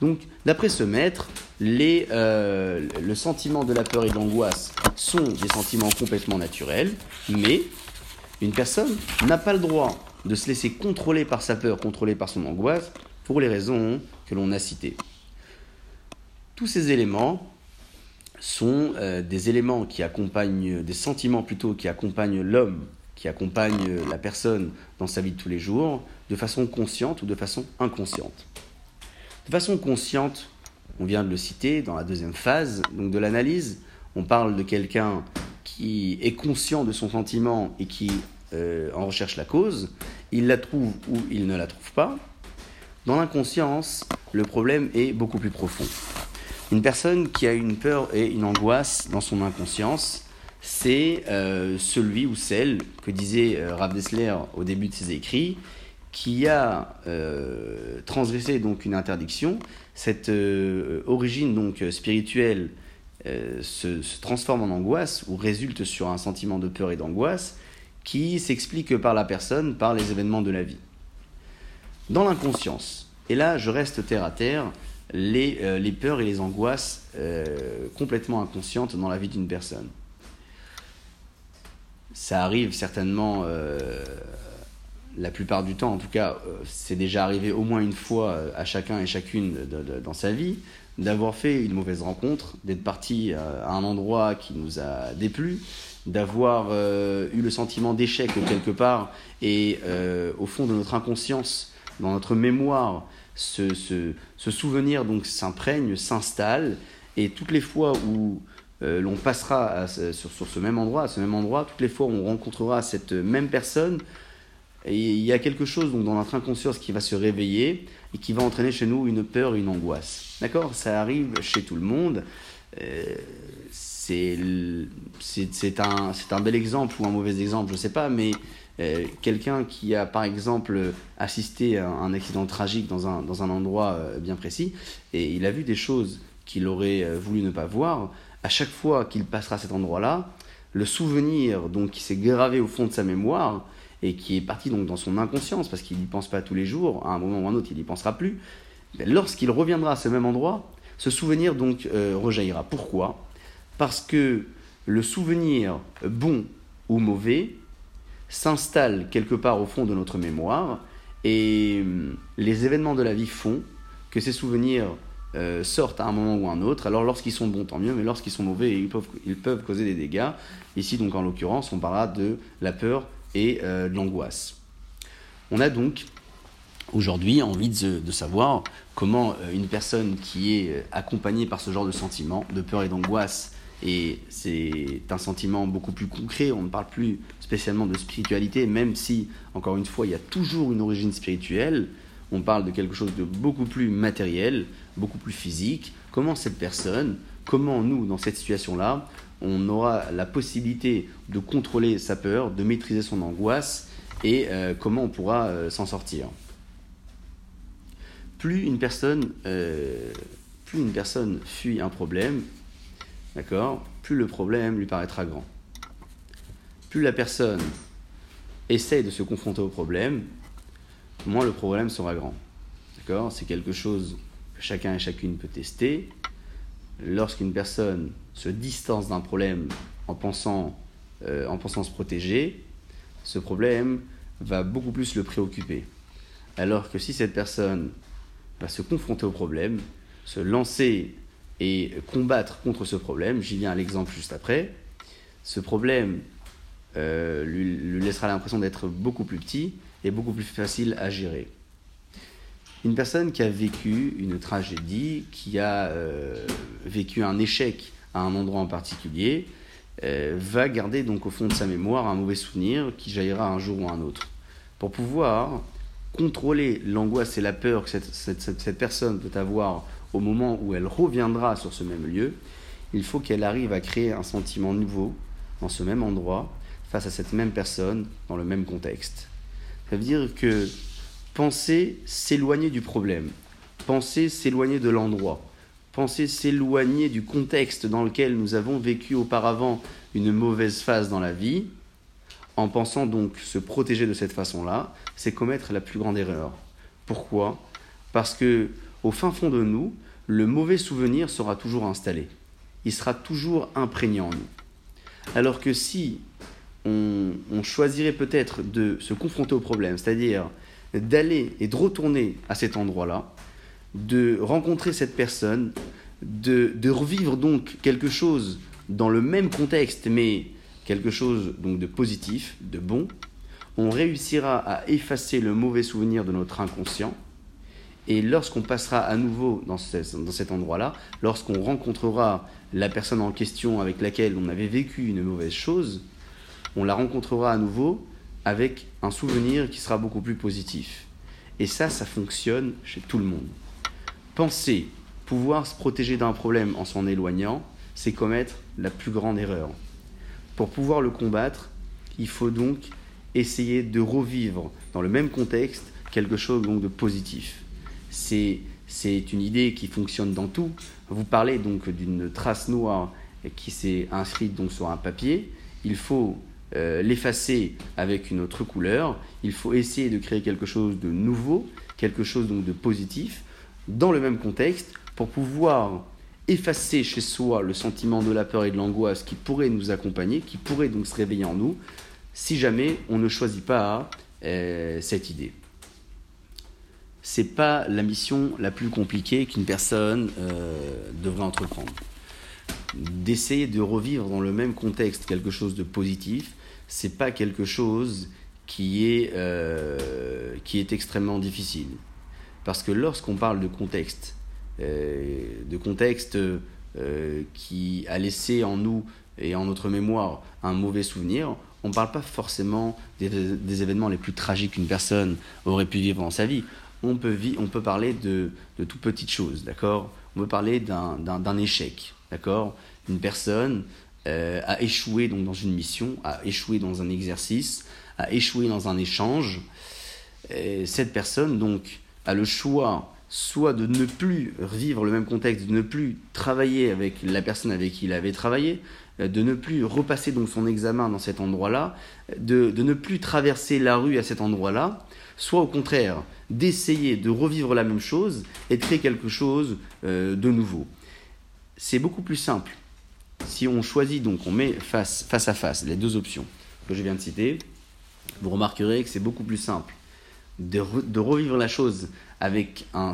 Donc, d'après ce maître, euh, le sentiment de la peur et de l'angoisse sont des sentiments complètement naturels, mais une personne n'a pas le droit de se laisser contrôler par sa peur, contrôler par son angoisse, pour les raisons que l'on a citées. Tous ces éléments sont euh, des éléments qui accompagnent, des sentiments plutôt qui accompagnent l'homme, qui accompagnent la personne dans sa vie de tous les jours, de façon consciente ou de façon inconsciente. De façon consciente, on vient de le citer dans la deuxième phase donc de l'analyse, on parle de quelqu'un qui est conscient de son sentiment et qui euh, en recherche la cause, il la trouve ou il ne la trouve pas. Dans l'inconscience, le problème est beaucoup plus profond. Une personne qui a une peur et une angoisse dans son inconscience, c'est euh, celui ou celle que disait euh, Rav Dessler au début de ses écrits, qui a euh, transgressé donc une interdiction, cette euh, origine donc spirituelle se, se, transforme en angoisse ou résulte sur un sentiment de peur et d'angoisse qui s'explique par la personne, par les événements de la vie. Dans l'inconscience, et là je reste terre à terre, les, les peurs et les angoisses complètement inconscientes dans la vie d'une personne. Ça arrive certainement la plupart du temps, en tout cas, euh, c'est déjà arrivé au moins une fois euh, à chacun et chacune dans sa vie, d'avoir fait une mauvaise rencontre, d'être parti euh, à un endroit qui nous a déplu, d'avoir eu le sentiment d'échec quelque part, et au fond de notre inconscience, dans notre mémoire, ce, souvenir donc s'imprègne, s'installe, et toutes les fois où l'on passera sur, sur, ce même endroit, à ce même endroit, toutes les fois où on rencontrera cette même personne, et il y a quelque chose donc, dans notre inconscience qui va se réveiller et qui va entraîner chez nous une peur, une angoisse. D'accord? Ça arrive chez tout le monde. Euh, c'est un, un bel exemple ou un mauvais exemple, je ne sais pas, mais euh, quelqu'un qui a par exemple assisté à un accident tragique dans un, dans un endroit euh, bien précis et il a vu des choses qu'il aurait euh, voulu ne pas voir, à chaque fois qu'il passera cet endroit-là, le souvenir donc qui s'est gravé au fond de sa mémoire et qui est parti donc dans son inconscience parce qu'il n'y pense pas tous les jours, à un moment ou à un autre il n'y pensera plus, lorsqu'il reviendra à ce même endroit, ce souvenir donc rejaillira. Pourquoi? Parce que le souvenir bon ou mauvais s'installe quelque part au fond de notre mémoire et hum, les événements de la vie font que ces souvenirs euh, sortent à un moment ou à un autre. Alors lorsqu'ils sont bons, tant mieux, mais lorsqu'ils sont mauvais, ils peuvent, ils peuvent causer des dégâts. Ici, donc en l'occurrence, on parlera de la peur et euh, de l'angoisse. On a donc aujourd'hui envie de, savoir comment euh, une personne qui est accompagnée par ce genre de sentiment, de peur et d'angoisse, et c'est un sentiment beaucoup plus concret, on ne parle plus spécialement de spiritualité, même si, encore une fois, il y a toujours une origine spirituelle, on parle de quelque chose de beaucoup plus matériel, beaucoup plus physique. Comment cette personne, comment nous, dans cette situation-là, on aura la possibilité de contrôler sa peur, de maîtriser son angoisse et euh, comment on pourra euh, s'en sortir? Plus une personne, euh, plus une personne fuit un problème, d'accord, plus le problème lui paraîtra grand. Plus la personne essaye de se confronter au problème, moins le problème sera grand. D'accord? C'est quelque chose que chacun et chacune peut tester. Lorsqu'une personne se distance d'un problème en pensant, euh, en pensant se protéger, ce problème va beaucoup plus le préoccuper. Alors que si cette personne va se confronter au problème, se lancer et combattre contre ce problème, j'y viens à l'exemple juste après, ce problème euh, lui laissera l'impression d'être beaucoup plus petit est beaucoup plus facile à gérer. Une personne qui a vécu une tragédie, qui a euh, vécu un échec à un endroit en particulier, euh, va garder donc au fond de sa mémoire un mauvais souvenir qui jaillira un jour ou un autre. Pour pouvoir contrôler l'angoisse et la peur que cette, personne peut avoir au moment où elle reviendra sur ce même lieu, il faut qu'elle arrive à créer un sentiment nouveau dans ce même endroit, face à cette même personne, dans le même contexte. Ça veut dire que penser s'éloigner du problème, penser s'éloigner de l'endroit, penser s'éloigner du contexte dans lequel nous avons vécu auparavant une mauvaise phase dans la vie, en pensant donc se protéger de cette façon-là, c'est commettre la plus grande erreur. Pourquoi? Parce que au fin fond de nous, le mauvais souvenir sera toujours installé. Il sera toujours imprégné en nous. Alors que si on, choisirait peut-être de se confronter au problème, c'est-à-dire d'aller et de retourner à cet endroit-là, de rencontrer cette personne, de, revivre donc quelque chose dans le même contexte, mais quelque chose donc de positif, de bon, on réussira à effacer le mauvais souvenir de notre inconscient. Et lorsqu'on passera à nouveau dans, cet endroit-là, lorsqu'on rencontrera la personne en question avec laquelle on avait vécu une mauvaise chose, on la rencontrera à nouveau avec un souvenir qui sera beaucoup plus positif. Et ça, ça fonctionne chez tout le monde. Penser pouvoir se protéger d'un problème en s'en éloignant, c'est commettre la plus grande erreur. Pour pouvoir le combattre, il faut donc essayer de revivre dans le même contexte quelque chose de positif. C'est une idée qui fonctionne dans tout. Vous parlez donc d'une trace noire qui s'est inscrite donc sur un papier. Il faut euh, l'effacer avec une autre couleur. Il faut essayer de créer quelque chose de nouveau, quelque chose de positif, dans le même contexte, pour pouvoir effacer chez soi le sentiment de la peur et de l'angoisse qui pourrait nous accompagner, qui pourrait donc se réveiller en nous, si jamais on ne choisit pas euh, cette idée. C'est pas la mission la plus compliquée qu'une personne euh, devrait entreprendre. D'essayer de revivre dans le même contexte quelque chose de positif, c'est pas quelque chose qui est, euh, qui est extrêmement difficile. Parce que lorsqu'on parle de contexte, euh, de contexte qui a laissé en nous et en notre mémoire un mauvais souvenir, on ne parle pas forcément des, événements les plus tragiques qu'une personne aurait pu vivre dans sa vie. On peut, on peut parler de, de tout petites choses, d'accord? On peut parler d'un échec, d'accord? Une personne euh, a échoué donc dans une mission, a échoué dans un exercice, a échoué dans un échange. cette personne donc a le choix soit de ne plus vivre le même contexte, de ne plus travailler avec la personne avec qui il avait travaillé, de ne plus repasser donc son examen dans cet endroit-là, de, ne plus traverser la rue à cet endroit-là, soit au contraire d'essayer de revivre la même chose et de créer quelque chose euh, de nouveau. C'est beaucoup plus simple. Si on choisit donc, on met face, à face les deux options que je viens de citer, vous remarquerez que c'est beaucoup plus simple de, revivre la chose avec un,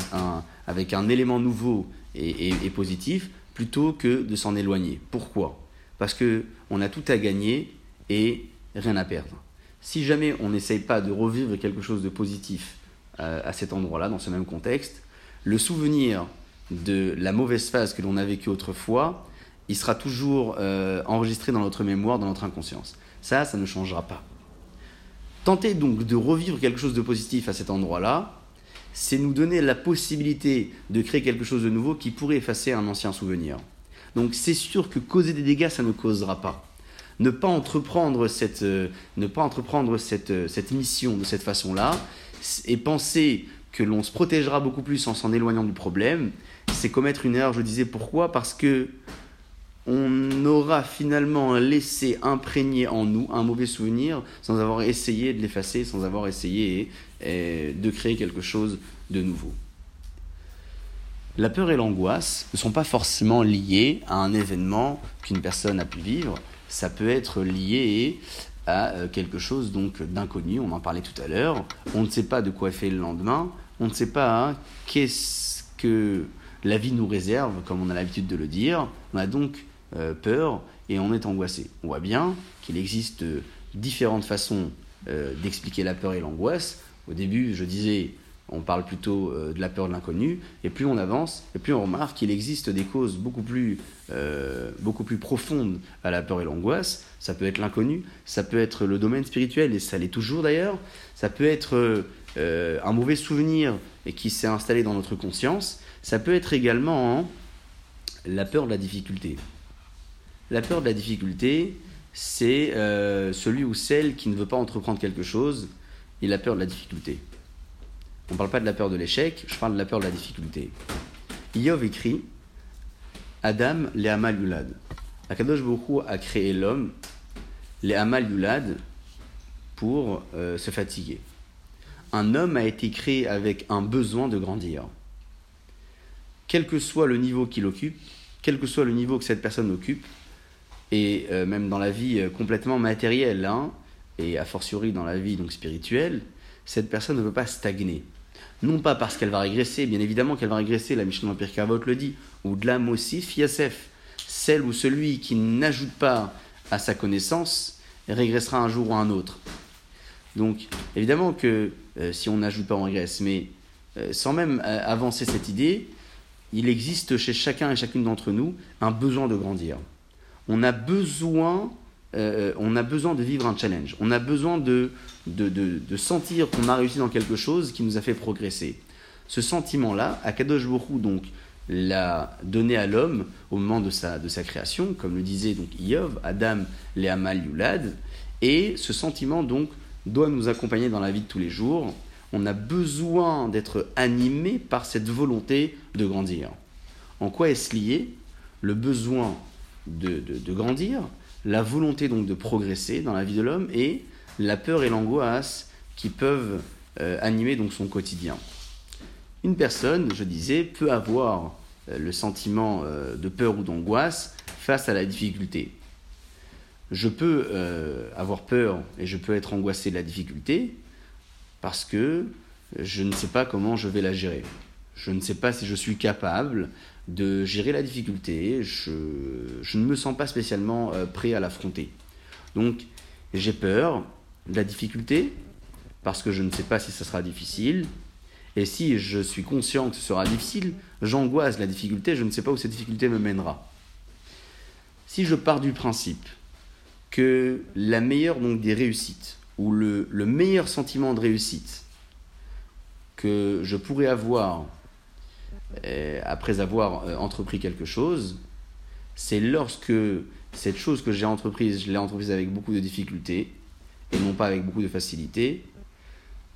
avec un élément nouveau et, positif plutôt que de s'en éloigner. Pourquoi? Parce que on a tout à gagner et rien à perdre. Si jamais on n'essaye pas de revivre quelque chose de positif euh, à cet endroit-là, dans ce même contexte, le souvenir de la mauvaise phase que l'on a vécue autrefois, il sera toujours euh, enregistré dans notre mémoire, dans notre inconscience. Ça, ça ne changera pas. Tenter donc de revivre quelque chose de positif à cet endroit-là, c'est nous donner la possibilité de créer quelque chose de nouveau qui pourrait effacer un ancien souvenir. Donc c'est sûr que causer des dégâts, ça ne causera pas. Ne pas entreprendre cette, euh, ne pas entreprendre cette, euh, cette mission de cette façon-là et penser que l'on se protégera beaucoup plus en s'en éloignant du problème, c'est commettre une erreur. Je disais pourquoi? Parce que on aura finalement laissé imprégner en nous un mauvais souvenir sans avoir essayé de l'effacer, sans avoir essayé de créer quelque chose de nouveau. La peur et l'angoisse ne sont pas forcément liées à un événement qu'une personne a pu vivre, ça peut être lié à euh, quelque chose donc d'inconnu, on en parlait tout à l'heure, on ne sait pas de quoi fait le lendemain, on ne sait pas hein, qu'est-ce que la vie nous réserve, comme on a l'habitude de le dire, on a donc euh, peur et on est angoissé. On voit bien qu'il existe différentes façons euh, d'expliquer la peur et l'angoisse. Au début, je disais, on parle plutôt euh, de la peur de l'inconnu, et plus on avance, et plus on remarque qu'il existe des causes beaucoup plus, beaucoup plus profondes à la peur et l'angoisse. Ça peut être l'inconnu, ça peut être le domaine spirituel, et ça l'est toujours d'ailleurs. Ça peut être un mauvais souvenir et qui s'est installé dans notre conscience. Ça peut être également hein, la peur de la difficulté. La peur de la difficulté, c'est euh, celui ou celle qui ne veut pas entreprendre quelque chose et la peur de la difficulté. On ne parle pas de la peur de l'échec, je parle de la peur de la difficulté. Iov écrit Adam le Amal Yulad. Akadosh Baruch a créé l'homme, les Amal Yulad, pour euh, se fatiguer. Un homme a été créé avec un besoin de grandir. Quel que soit le niveau qu'il occupe, quel que soit le niveau que cette personne occupe, et euh, même dans la vie euh, complètement matérielle, hein, et a fortiori dans la vie donc spirituelle, cette personne ne veut pas stagner. Non pas parce qu'elle va régresser, bien évidemment qu'elle va régresser, la Mishnah Empire Kavot le dit, ou de l'âme aussi, fiasef, celle ou celui qui n'ajoute pas à sa connaissance régressera un jour ou un autre. Donc évidemment que euh, si on n'ajoute pas, on régresse, mais sans même avancer cette idée, il existe chez chacun et chacune d'entre nous un besoin de grandir. On a besoin, euh, on a besoin de vivre un challenge. On a besoin de, sentir qu'on a réussi dans quelque chose qui nous a fait progresser. Ce sentiment-là, Akadosh Borou donc l'a donné à l'homme au moment de sa, de sa création, comme le disait donc Iov, Adam, Léamal, Yulad, et ce sentiment donc doit nous accompagner dans la vie de tous les jours. On a besoin d'être animé par cette volonté de grandir. En quoi est-ce lié Le besoin de, grandir, la volonté donc de progresser dans la vie de l'homme et la peur et l'angoisse qui peuvent euh, animer donc son quotidien. Une personne, je disais, peut avoir euh, le sentiment euh, de peur ou d'angoisse face à la difficulté. Je peux avoir peur et je peux être angoissé de la difficulté parce que je ne sais pas comment je vais la gérer. Je ne sais pas si je suis capable de gérer la difficulté. Je, ne me sens pas spécialement euh, prêt à l'affronter. Donc j'ai peur de la difficulté parce que je ne sais pas si ce sera difficile. Et si je suis conscient que ce sera difficile, j'angoisse la difficulté, je ne sais pas où cette difficulté me mènera. Si je pars du principe que la meilleure donc, des réussites, ou le meilleur sentiment de réussite que je pourrais avoir euh, après avoir euh, entrepris quelque chose, c'est lorsque cette chose que j'ai entreprise, je l'ai entreprise avec beaucoup de difficultés et non pas avec beaucoup de facilité,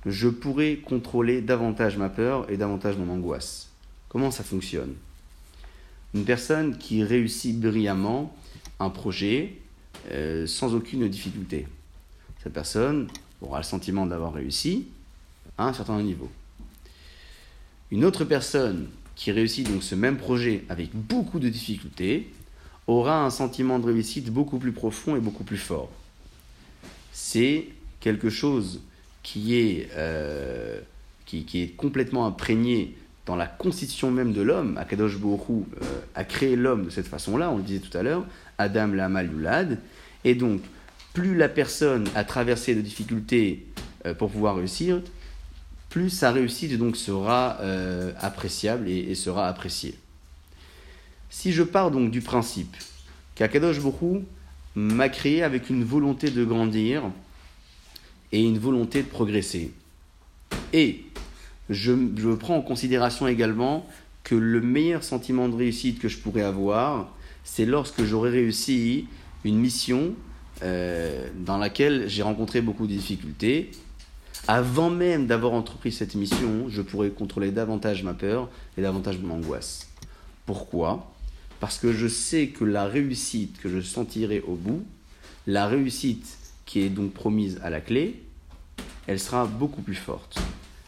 je pourrais contrôler davantage ma peur et davantage mon angoisse. Comment ça fonctionne? Une personne qui réussit brillamment, un projet euh, sans aucune difficulté. Cette personne aura le sentiment d'avoir réussi à un certain niveau. Une autre personne qui réussit donc ce même projet avec beaucoup de difficultés aura un sentiment de réussite beaucoup plus profond et beaucoup plus fort. C'est quelque chose qui est, euh, qui, est complètement imprégné dans la constitution même de l'homme. Akadosh Borou euh, a créé l'homme de cette façon-là, on le disait tout à l'heure, Adam Lamal Yulad. Et donc, plus la personne a traversé de difficultés euh, pour pouvoir réussir, plus sa réussite donc sera euh, appréciable et, sera appréciée. Si je pars donc du principe qu'Akadosh Borou m'a créé avec une volonté de grandir et une volonté de progresser, et je, prends en considération également que le meilleur sentiment de réussite que je pourrais avoir, c'est lorsque j'aurai réussi une mission euh, dans laquelle j'ai rencontré beaucoup de difficultés avant même d'avoir entrepris cette mission, je pourrais contrôler davantage ma peur et davantage mon angoisse. Pourquoi? Parce que je sais que la réussite que je sentirai au bout, la réussite qui est donc promise à la clé, elle sera beaucoup plus forte,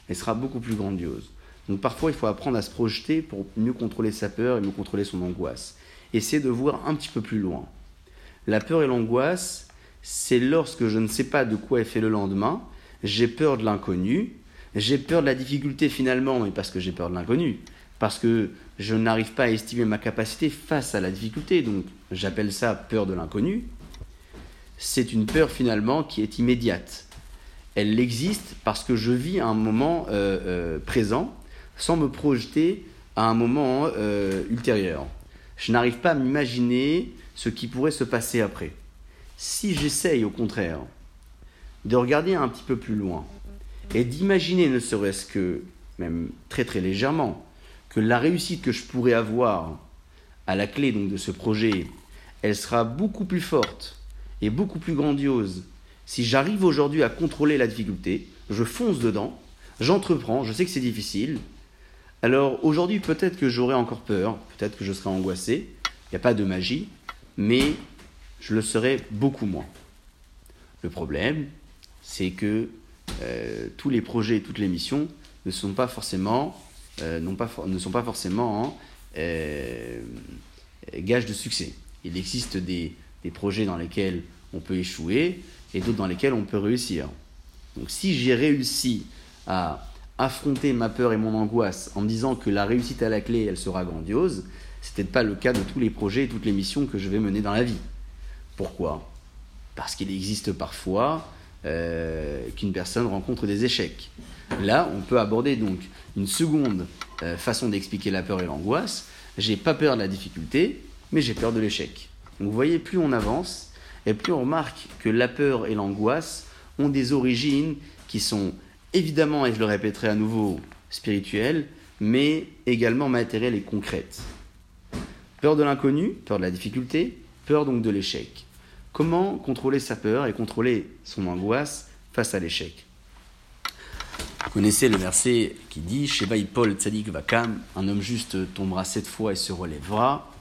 elle sera beaucoup plus grandiose. Donc parfois, il faut apprendre à se projeter pour mieux contrôler sa peur et mieux contrôler son angoisse. Essayer de voir un petit peu plus loin. La peur et l'angoisse, c'est lorsque je ne sais pas de quoi est fait le lendemain, j'ai peur de l'inconnu, j'ai peur de la difficulté finalement, mais parce que j'ai peur de l'inconnu, parce que je n'arrive pas à estimer ma capacité face à la difficulté, donc j'appelle ça peur de l'inconnu. C'est une peur finalement qui est immédiate. Elle existe parce que je vis un moment euh, euh, présent sans me projeter à un moment euh, ultérieur. Je n'arrive pas à m'imaginer ce qui pourrait se passer après. Si j'essaye au contraire de regarder un petit peu plus loin et d'imaginer, ne serait-ce que, même très très légèrement, que la réussite que je pourrais avoir à la clé donc de ce projet, elle sera beaucoup plus forte et beaucoup plus grandiose si j'arrive aujourd'hui à contrôler la difficulté, je fonce dedans, j'entreprends, je sais que c'est difficile. Alors aujourd'hui peut-être que j'aurai encore peur, peut-être que je serai angoissé, il n'y a pas de magie, mais je le serai beaucoup moins. Le problème, c'est que euh, tous les projets, toutes les missions ne sont pas forcément, euh, pas ne sont pas forcément euh, gages de succès. Il existe des, des, projets dans lesquels on peut échouer et d'autres dans lesquels on peut réussir. Donc si j'ai réussi à affronter ma peur et mon angoisse en me disant que la réussite à la clé, elle sera grandiose, ce n'est peut-être pas le cas de tous les projets et toutes les missions que je vais mener dans la vie. Pourquoi? Parce qu'il existe parfois euh, qu'une personne rencontre des échecs. Là, on peut aborder donc une seconde euh, façon d'expliquer la peur et l'angoisse. J'ai pas peur de la difficulté, mais j'ai peur de l'échec. vous voyez, plus on avance, et plus on remarque que la peur et l'angoisse ont des origines qui sont évidemment, et je le répéterai à nouveau, spirituelles, mais également matérielles et concrètes. Peur de l'inconnu, peur de la difficulté, peur donc de l'échec. Comment contrôler sa peur et contrôler son angoisse face à l'échec? Vous connaissez le verset qui dit Sheba Paul Tzadik Vakam, un homme juste tombera sept fois et se relèvera.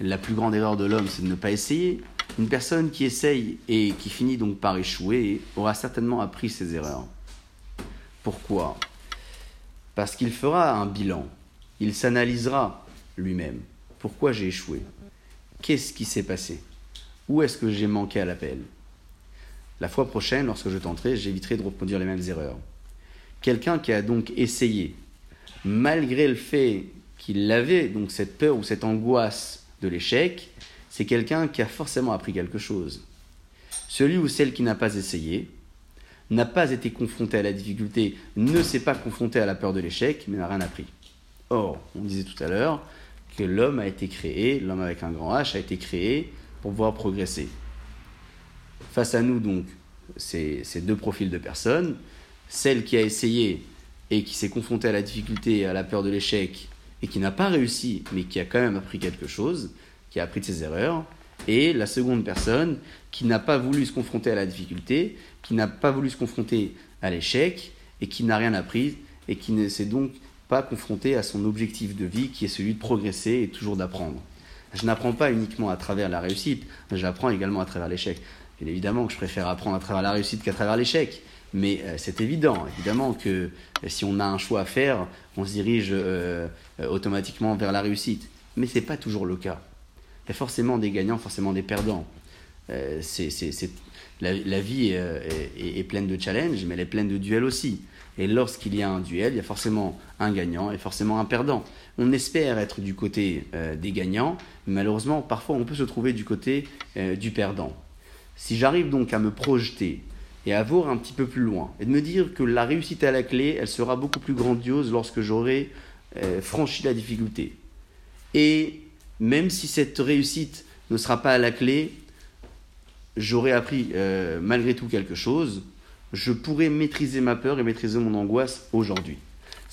La plus grande erreur de l'homme, c'est de ne pas essayer. Une personne qui essaye et qui finit donc par échouer aura certainement appris ses erreurs. Pourquoi? Parce qu'il fera un bilan. Il s'analysera lui-même. Pourquoi j'ai échoué? Qu'est-ce qui s'est passé? Où est-ce que j'ai manqué à l'appel? La fois prochaine, lorsque je tenterai, j'éviterai de reproduire les mêmes erreurs. Quelqu'un qui a donc essayé, malgré le fait qu'il avait donc cette peur ou cette angoisse de l'échec, c'est quelqu'un qui a forcément appris quelque chose. Celui ou celle qui n'a pas essayé, n'a pas été confronté à la difficulté, ne s'est pas confronté à la peur de l'échec, mais n'a rien appris. Or, on disait tout à l'heure que l'homme a été créé, l'homme avec un grand H a été créé pour pouvoir progresser. Face à nous, donc, ces, ces deux profils de personnes, celle qui a essayé et qui s'est confrontée à la difficulté et à la peur de l'échec et qui n'a pas réussi, mais qui a quand même appris quelque chose, qui a appris de ses erreurs, et la seconde personne qui n'a pas voulu se confronter à la difficulté, qui n'a pas voulu se confronter à l'échec, et qui n'a rien appris, et qui ne s'est donc pas confronté à son objectif de vie, qui est celui de progresser et toujours d'apprendre. Je n'apprends pas uniquement à travers la réussite, j'apprends également à travers l'échec. Bien évidemment que je préfère apprendre à travers la réussite qu'à travers l'échec. Mais euh, c'est évident, évidemment que euh, si on a un choix à faire, on se dirige euh, automatiquement vers la réussite. Mais ce n'est pas toujours le cas. Il y a forcément des gagnants, forcément des perdants. la, vie est, pleine de challenges, mais elle est pleine de duels aussi. Et lorsqu'il y a un duel, il y a forcément un gagnant et forcément un perdant. On espère être du côté des gagnants, malheureusement, parfois on peut se trouver du côté du perdant. Si j'arrive donc à me projeter et à voir un petit peu plus loin et de me dire que la réussite à la clé, elle sera beaucoup plus grandiose lorsque j'aurai euh, franchi la difficulté. Et même si cette réussite ne sera pas à la clé, j'aurai appris euh, malgré tout quelque chose. Je pourrai maîtriser ma peur et maîtriser mon angoisse aujourd'hui.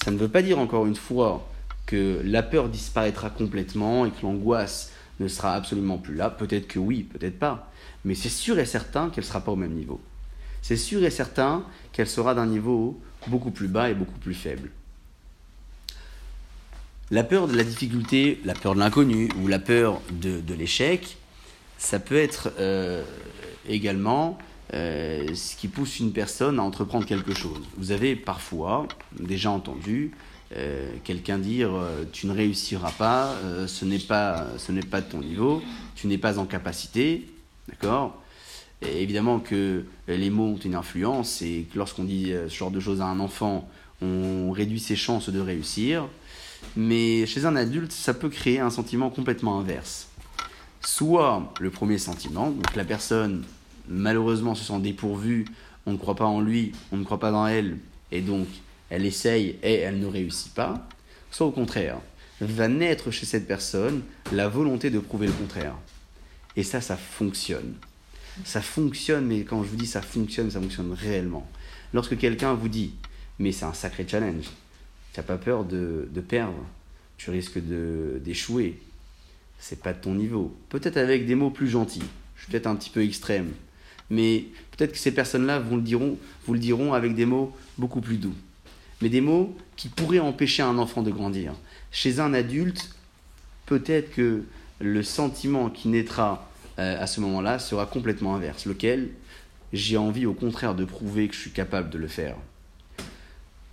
Ça ne veut pas dire encore une fois que la peur disparaîtra complètement et que l'angoisse ne sera absolument plus là. Peut-être que oui, peut-être pas. Mais c'est sûr et certain qu'elle ne sera pas au même niveau c'est sûr et certain qu'elle sera d'un niveau beaucoup plus bas et beaucoup plus faible. La peur de la difficulté, la peur de l'inconnu ou la peur de, l'échec, ça peut être euh, également euh, ce qui pousse une personne à entreprendre quelque chose. Vous avez parfois déjà entendu euh, quelqu'un dire tu ne réussiras pas, ce n'est pas, ce n'est pas de ton niveau, tu n'es pas en capacité, d'accord? Évidemment que les mots ont une influence et que lorsqu'on dit euh, ce genre de choses à un enfant, on réduit ses chances de réussir. Mais chez un adulte, ça peut créer un sentiment complètement inverse. Soit le premier sentiment, donc la personne malheureusement se sent dépourvue, on ne croit pas en lui, on ne croit pas dans elle, et donc elle essaye et elle ne réussit pas. Soit au contraire, va naître chez cette personne la volonté de prouver le contraire. Et ça, ça fonctionne. Ça fonctionne, mais quand je vous dis ça fonctionne, ça fonctionne réellement. Lorsque quelqu'un vous dit, mais c'est un sacré challenge, tu n'as pas peur de, perdre, tu risques d'échouer, c'est pas de ton niveau. Peut-être avec des mots plus gentils, je suis peut-être un petit peu extrême, mais peut-être que ces personnes-là vous le diront avec des mots beaucoup plus doux. Mais des mots qui pourraient empêcher un enfant de grandir. Chez un adulte, peut-être que le sentiment qui naîtra euh, à ce moment-là sera complètement inverse, lequel? J'ai envie au contraire de prouver que je suis capable de le faire.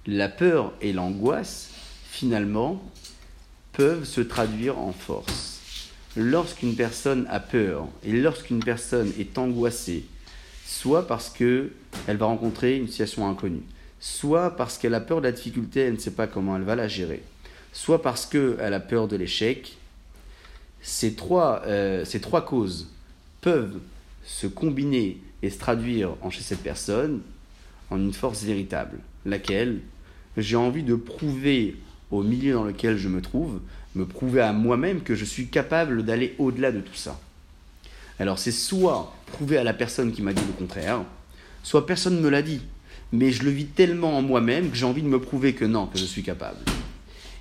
La peur et l'angoisse, finalement, peuvent se traduire en force. Lorsqu'une personne a peur et lorsqu'une personne est angoissée, soit parce qu'elle va rencontrer une situation inconnue, soit parce qu'elle a peur de la difficulté, elle ne sait pas comment elle va la gérer, soit parce qu'elle a peur de l'échec, ces trois, euh, ces trois causes peuvent se combiner et se traduire en chez cette personne en une force véritable, laquelle j'ai envie de prouver au milieu dans lequel je me trouve, me prouver à moi-même que je suis capable d'aller au-delà de tout ça. Alors c'est soit prouver à la personne qui m'a dit le contraire, soit personne ne me l'a dit, mais je le vis tellement en moi-même que j'ai envie de me prouver que non, que je suis capable.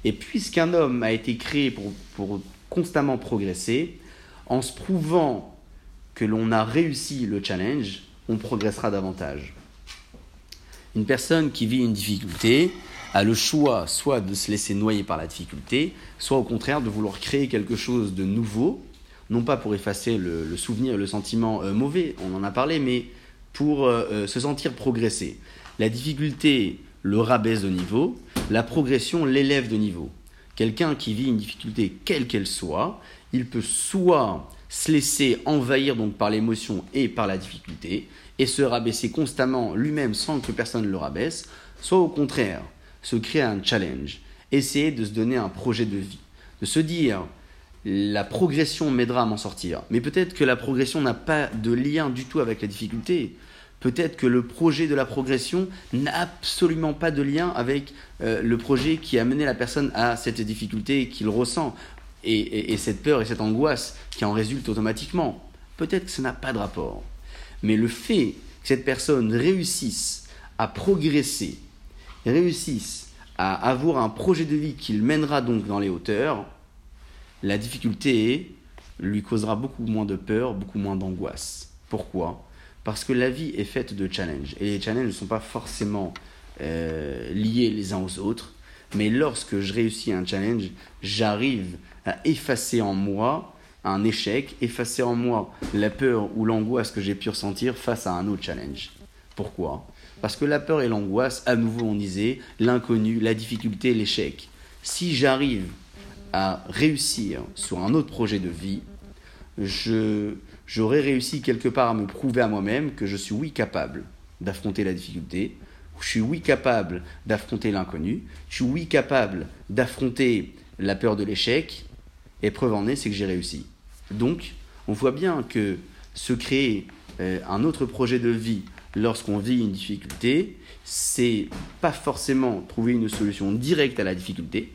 Et puisqu'un homme a été créé pour, pour constamment progresser, en se prouvant que l'on a réussi le challenge, on progressera davantage. Une personne qui vit une difficulté a le choix soit de se laisser noyer par la difficulté, soit au contraire de vouloir créer quelque chose de nouveau, non pas pour effacer le, souvenir, le sentiment euh, mauvais, on en a parlé, mais pour euh, euh, se sentir progresser. La difficulté le rabaisse de niveau, la progression l'élève de niveau. Quelqu'un qui vit une difficulté quelle qu'elle soit, il peut soit se laisser envahir donc par l'émotion et par la difficulté, et se rabaisser constamment lui-même sans que personne ne le rabaisse, soit au contraire, se créer un challenge, essayer de se donner un projet de vie, de se dire la progression m'aidera à m'en sortir. Mais peut-être que la progression n'a pas de lien du tout avec la difficulté. Peut-être que le projet de la progression n'a absolument pas de lien avec euh, le projet qui a mené la personne à cette difficulté qu'il ressent et, cette peur et cette angoisse qui en résultent automatiquement. Peut-être que ça n'a pas de rapport. Mais le fait que cette personne réussisse à progresser, réussisse à avoir un projet de vie qu'il mènera donc dans les hauteurs, la difficulté lui causera beaucoup moins de peur, beaucoup moins d'angoisse. Pourquoi? Parce que la vie est faite de challenges. Et les challenges ne sont pas forcément euh, liés les uns aux autres. Mais lorsque je réussis un challenge, j'arrive à effacer en moi un échec, effacer en moi la peur ou l'angoisse que j'ai pu ressentir face à un autre challenge. Pourquoi? Parce que la peur et l'angoisse, à nouveau on disait, l'inconnu, la difficulté, l'échec. Si j'arrive à réussir sur un autre projet de vie, j'aurais réussi quelque part à me prouver à moi-même que je suis oui capable d'affronter la difficulté, je suis oui capable d'affronter l'inconnu, je suis oui capable d'affronter la peur de l'échec, et preuve en est, c'est que j'ai réussi. Donc, on voit bien que se créer euh, un autre projet de vie lorsqu'on vit une difficulté, c'est pas forcément trouver une solution directe à la difficulté.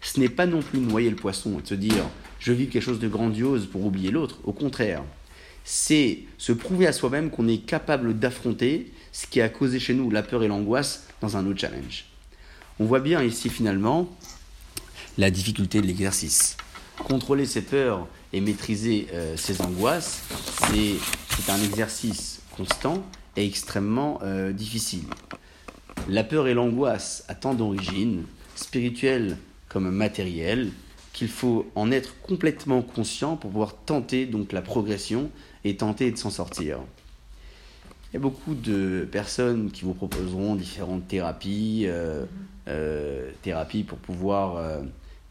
Ce n'est pas non plus noyer le poisson et de se dire je vis quelque chose de grandiose pour oublier l'autre. Au contraire, c'est se prouver à soi-même qu'on est capable d'affronter ce qui a causé chez nous la peur et l'angoisse dans un autre challenge. On voit bien ici finalement la difficulté de l'exercice. Contrôler ses peurs et maîtriser euh, ses angoisses, c'est un exercice constant et extrêmement euh, difficile. La peur et l'angoisse a tant d'origines, spirituelles comme matérielles, qu'il faut en être complètement conscient pour pouvoir tenter donc la progression et tenter de s'en sortir. Il y a beaucoup de personnes qui vous proposeront différentes thérapies, euh, euh, thérapies pour pouvoir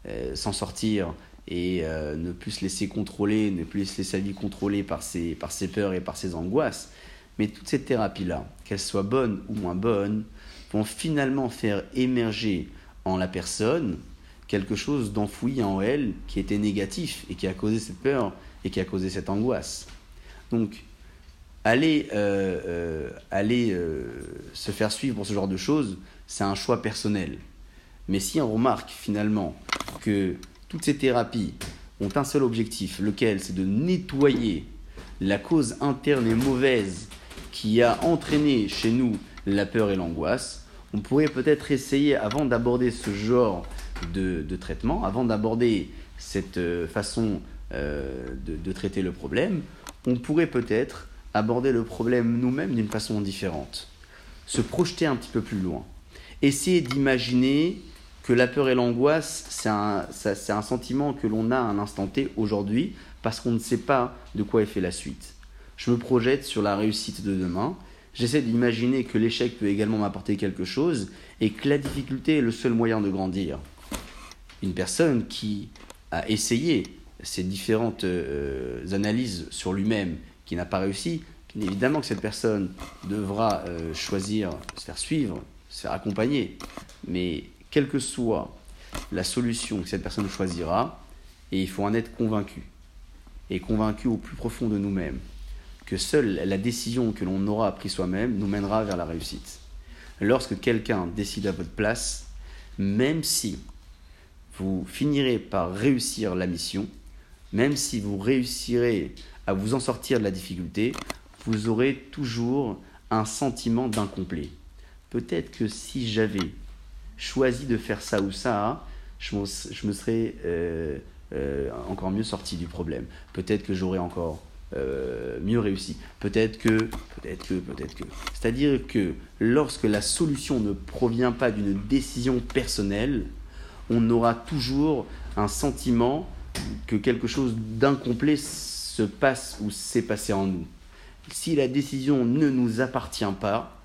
euh, s'en sortir et ne plus se laisser contrôler, ne plus laisser sa vie contrôlée par ses, par ses peurs et par ses angoisses. Mais toutes ces thérapies-là, qu'elles soient bonnes ou moins bonnes, vont finalement faire émerger en la personne quelque chose d'enfoui en elle qui était négatif et qui a causé cette peur et qui a causé cette angoisse. Donc, aller, euh, euh, aller euh, se faire suivre pour ce genre de choses, c'est un choix personnel. Mais si on remarque finalement que toutes ces thérapies ont un seul objectif, lequel c'est de nettoyer la cause interne et mauvaise qui a entraîné chez nous la peur et l'angoisse, on pourrait peut-être essayer, avant d'aborder ce genre de, traitement, avant d'aborder cette façon de, traiter le problème, on pourrait peut-être aborder le problème nous-mêmes d'une façon différente. Se projeter un petit peu plus loin. Essayer d'imaginer que la peur et l'angoisse, c'est un, sentiment que l'on a à un instant T aujourd'hui parce qu'on ne sait pas de quoi est fait la suite. Je me projette sur la réussite de demain. J'essaie d'imaginer que l'échec peut également m'apporter quelque chose et que la difficulté est le seul moyen de grandir une personne qui a essayé ces différentes euh, analyses sur lui-même, qui n'a pas réussi, évidemment que cette personne devra euh, choisir, se faire suivre, se faire accompagner. Mais quelle que soit la solution que cette personne choisira, et il faut en être convaincu, et convaincu au plus profond de nous-mêmes, que seule la décision que l'on aura prise soi-même nous mènera vers la réussite. Lorsque quelqu'un décide à votre place, même si vous finirez par réussir la mission, même si vous réussirez à vous en sortir de la difficulté, vous aurez toujours un sentiment d'incomplet. Peut-être que si j'avais choisi de faire ça ou ça, je me, serais euh, euh, encore mieux sorti du problème. Peut-être que j'aurais encore euh, mieux réussi. Peut-être que, peut-être que, peut-être que. C'est-à-dire que lorsque la solution ne provient pas d'une décision personnelle, on aura toujours un sentiment que quelque chose d'incomplet se passe ou s'est passé en nous. Si la décision ne nous appartient pas,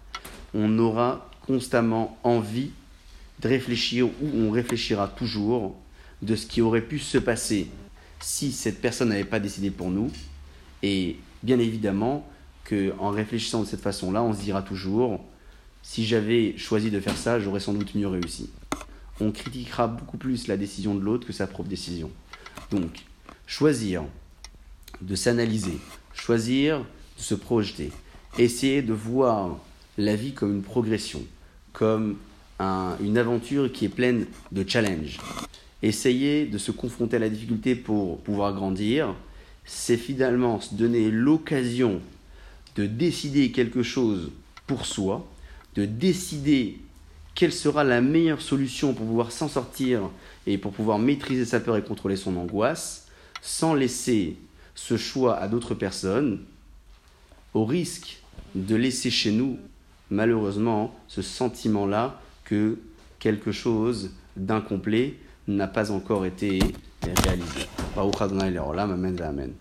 on aura constamment envie de réfléchir ou on réfléchira toujours de ce qui aurait pu se passer si cette personne n'avait pas décidé pour nous. Et bien évidemment qu'en réfléchissant de cette façon-là, on se dira toujours, si j'avais choisi de faire ça, j'aurais sans doute mieux réussi on critiquera beaucoup plus la décision de l'autre que sa propre décision. Donc, choisir de s'analyser, choisir de se projeter, essayer de voir la vie comme une progression, comme une aventure qui est pleine de challenges. Essayer de se confronter à la difficulté pour pouvoir grandir, c'est finalement se donner l'occasion de décider quelque chose pour soi, de décider quelle sera la meilleure solution pour pouvoir s'en sortir et pour pouvoir maîtriser sa peur et contrôler son angoisse, sans laisser ce choix à d'autres personnes, au risque de laisser chez nous, malheureusement, ce sentiment-là que quelque chose d'incomplet n'a pas encore été réalisé. Amen.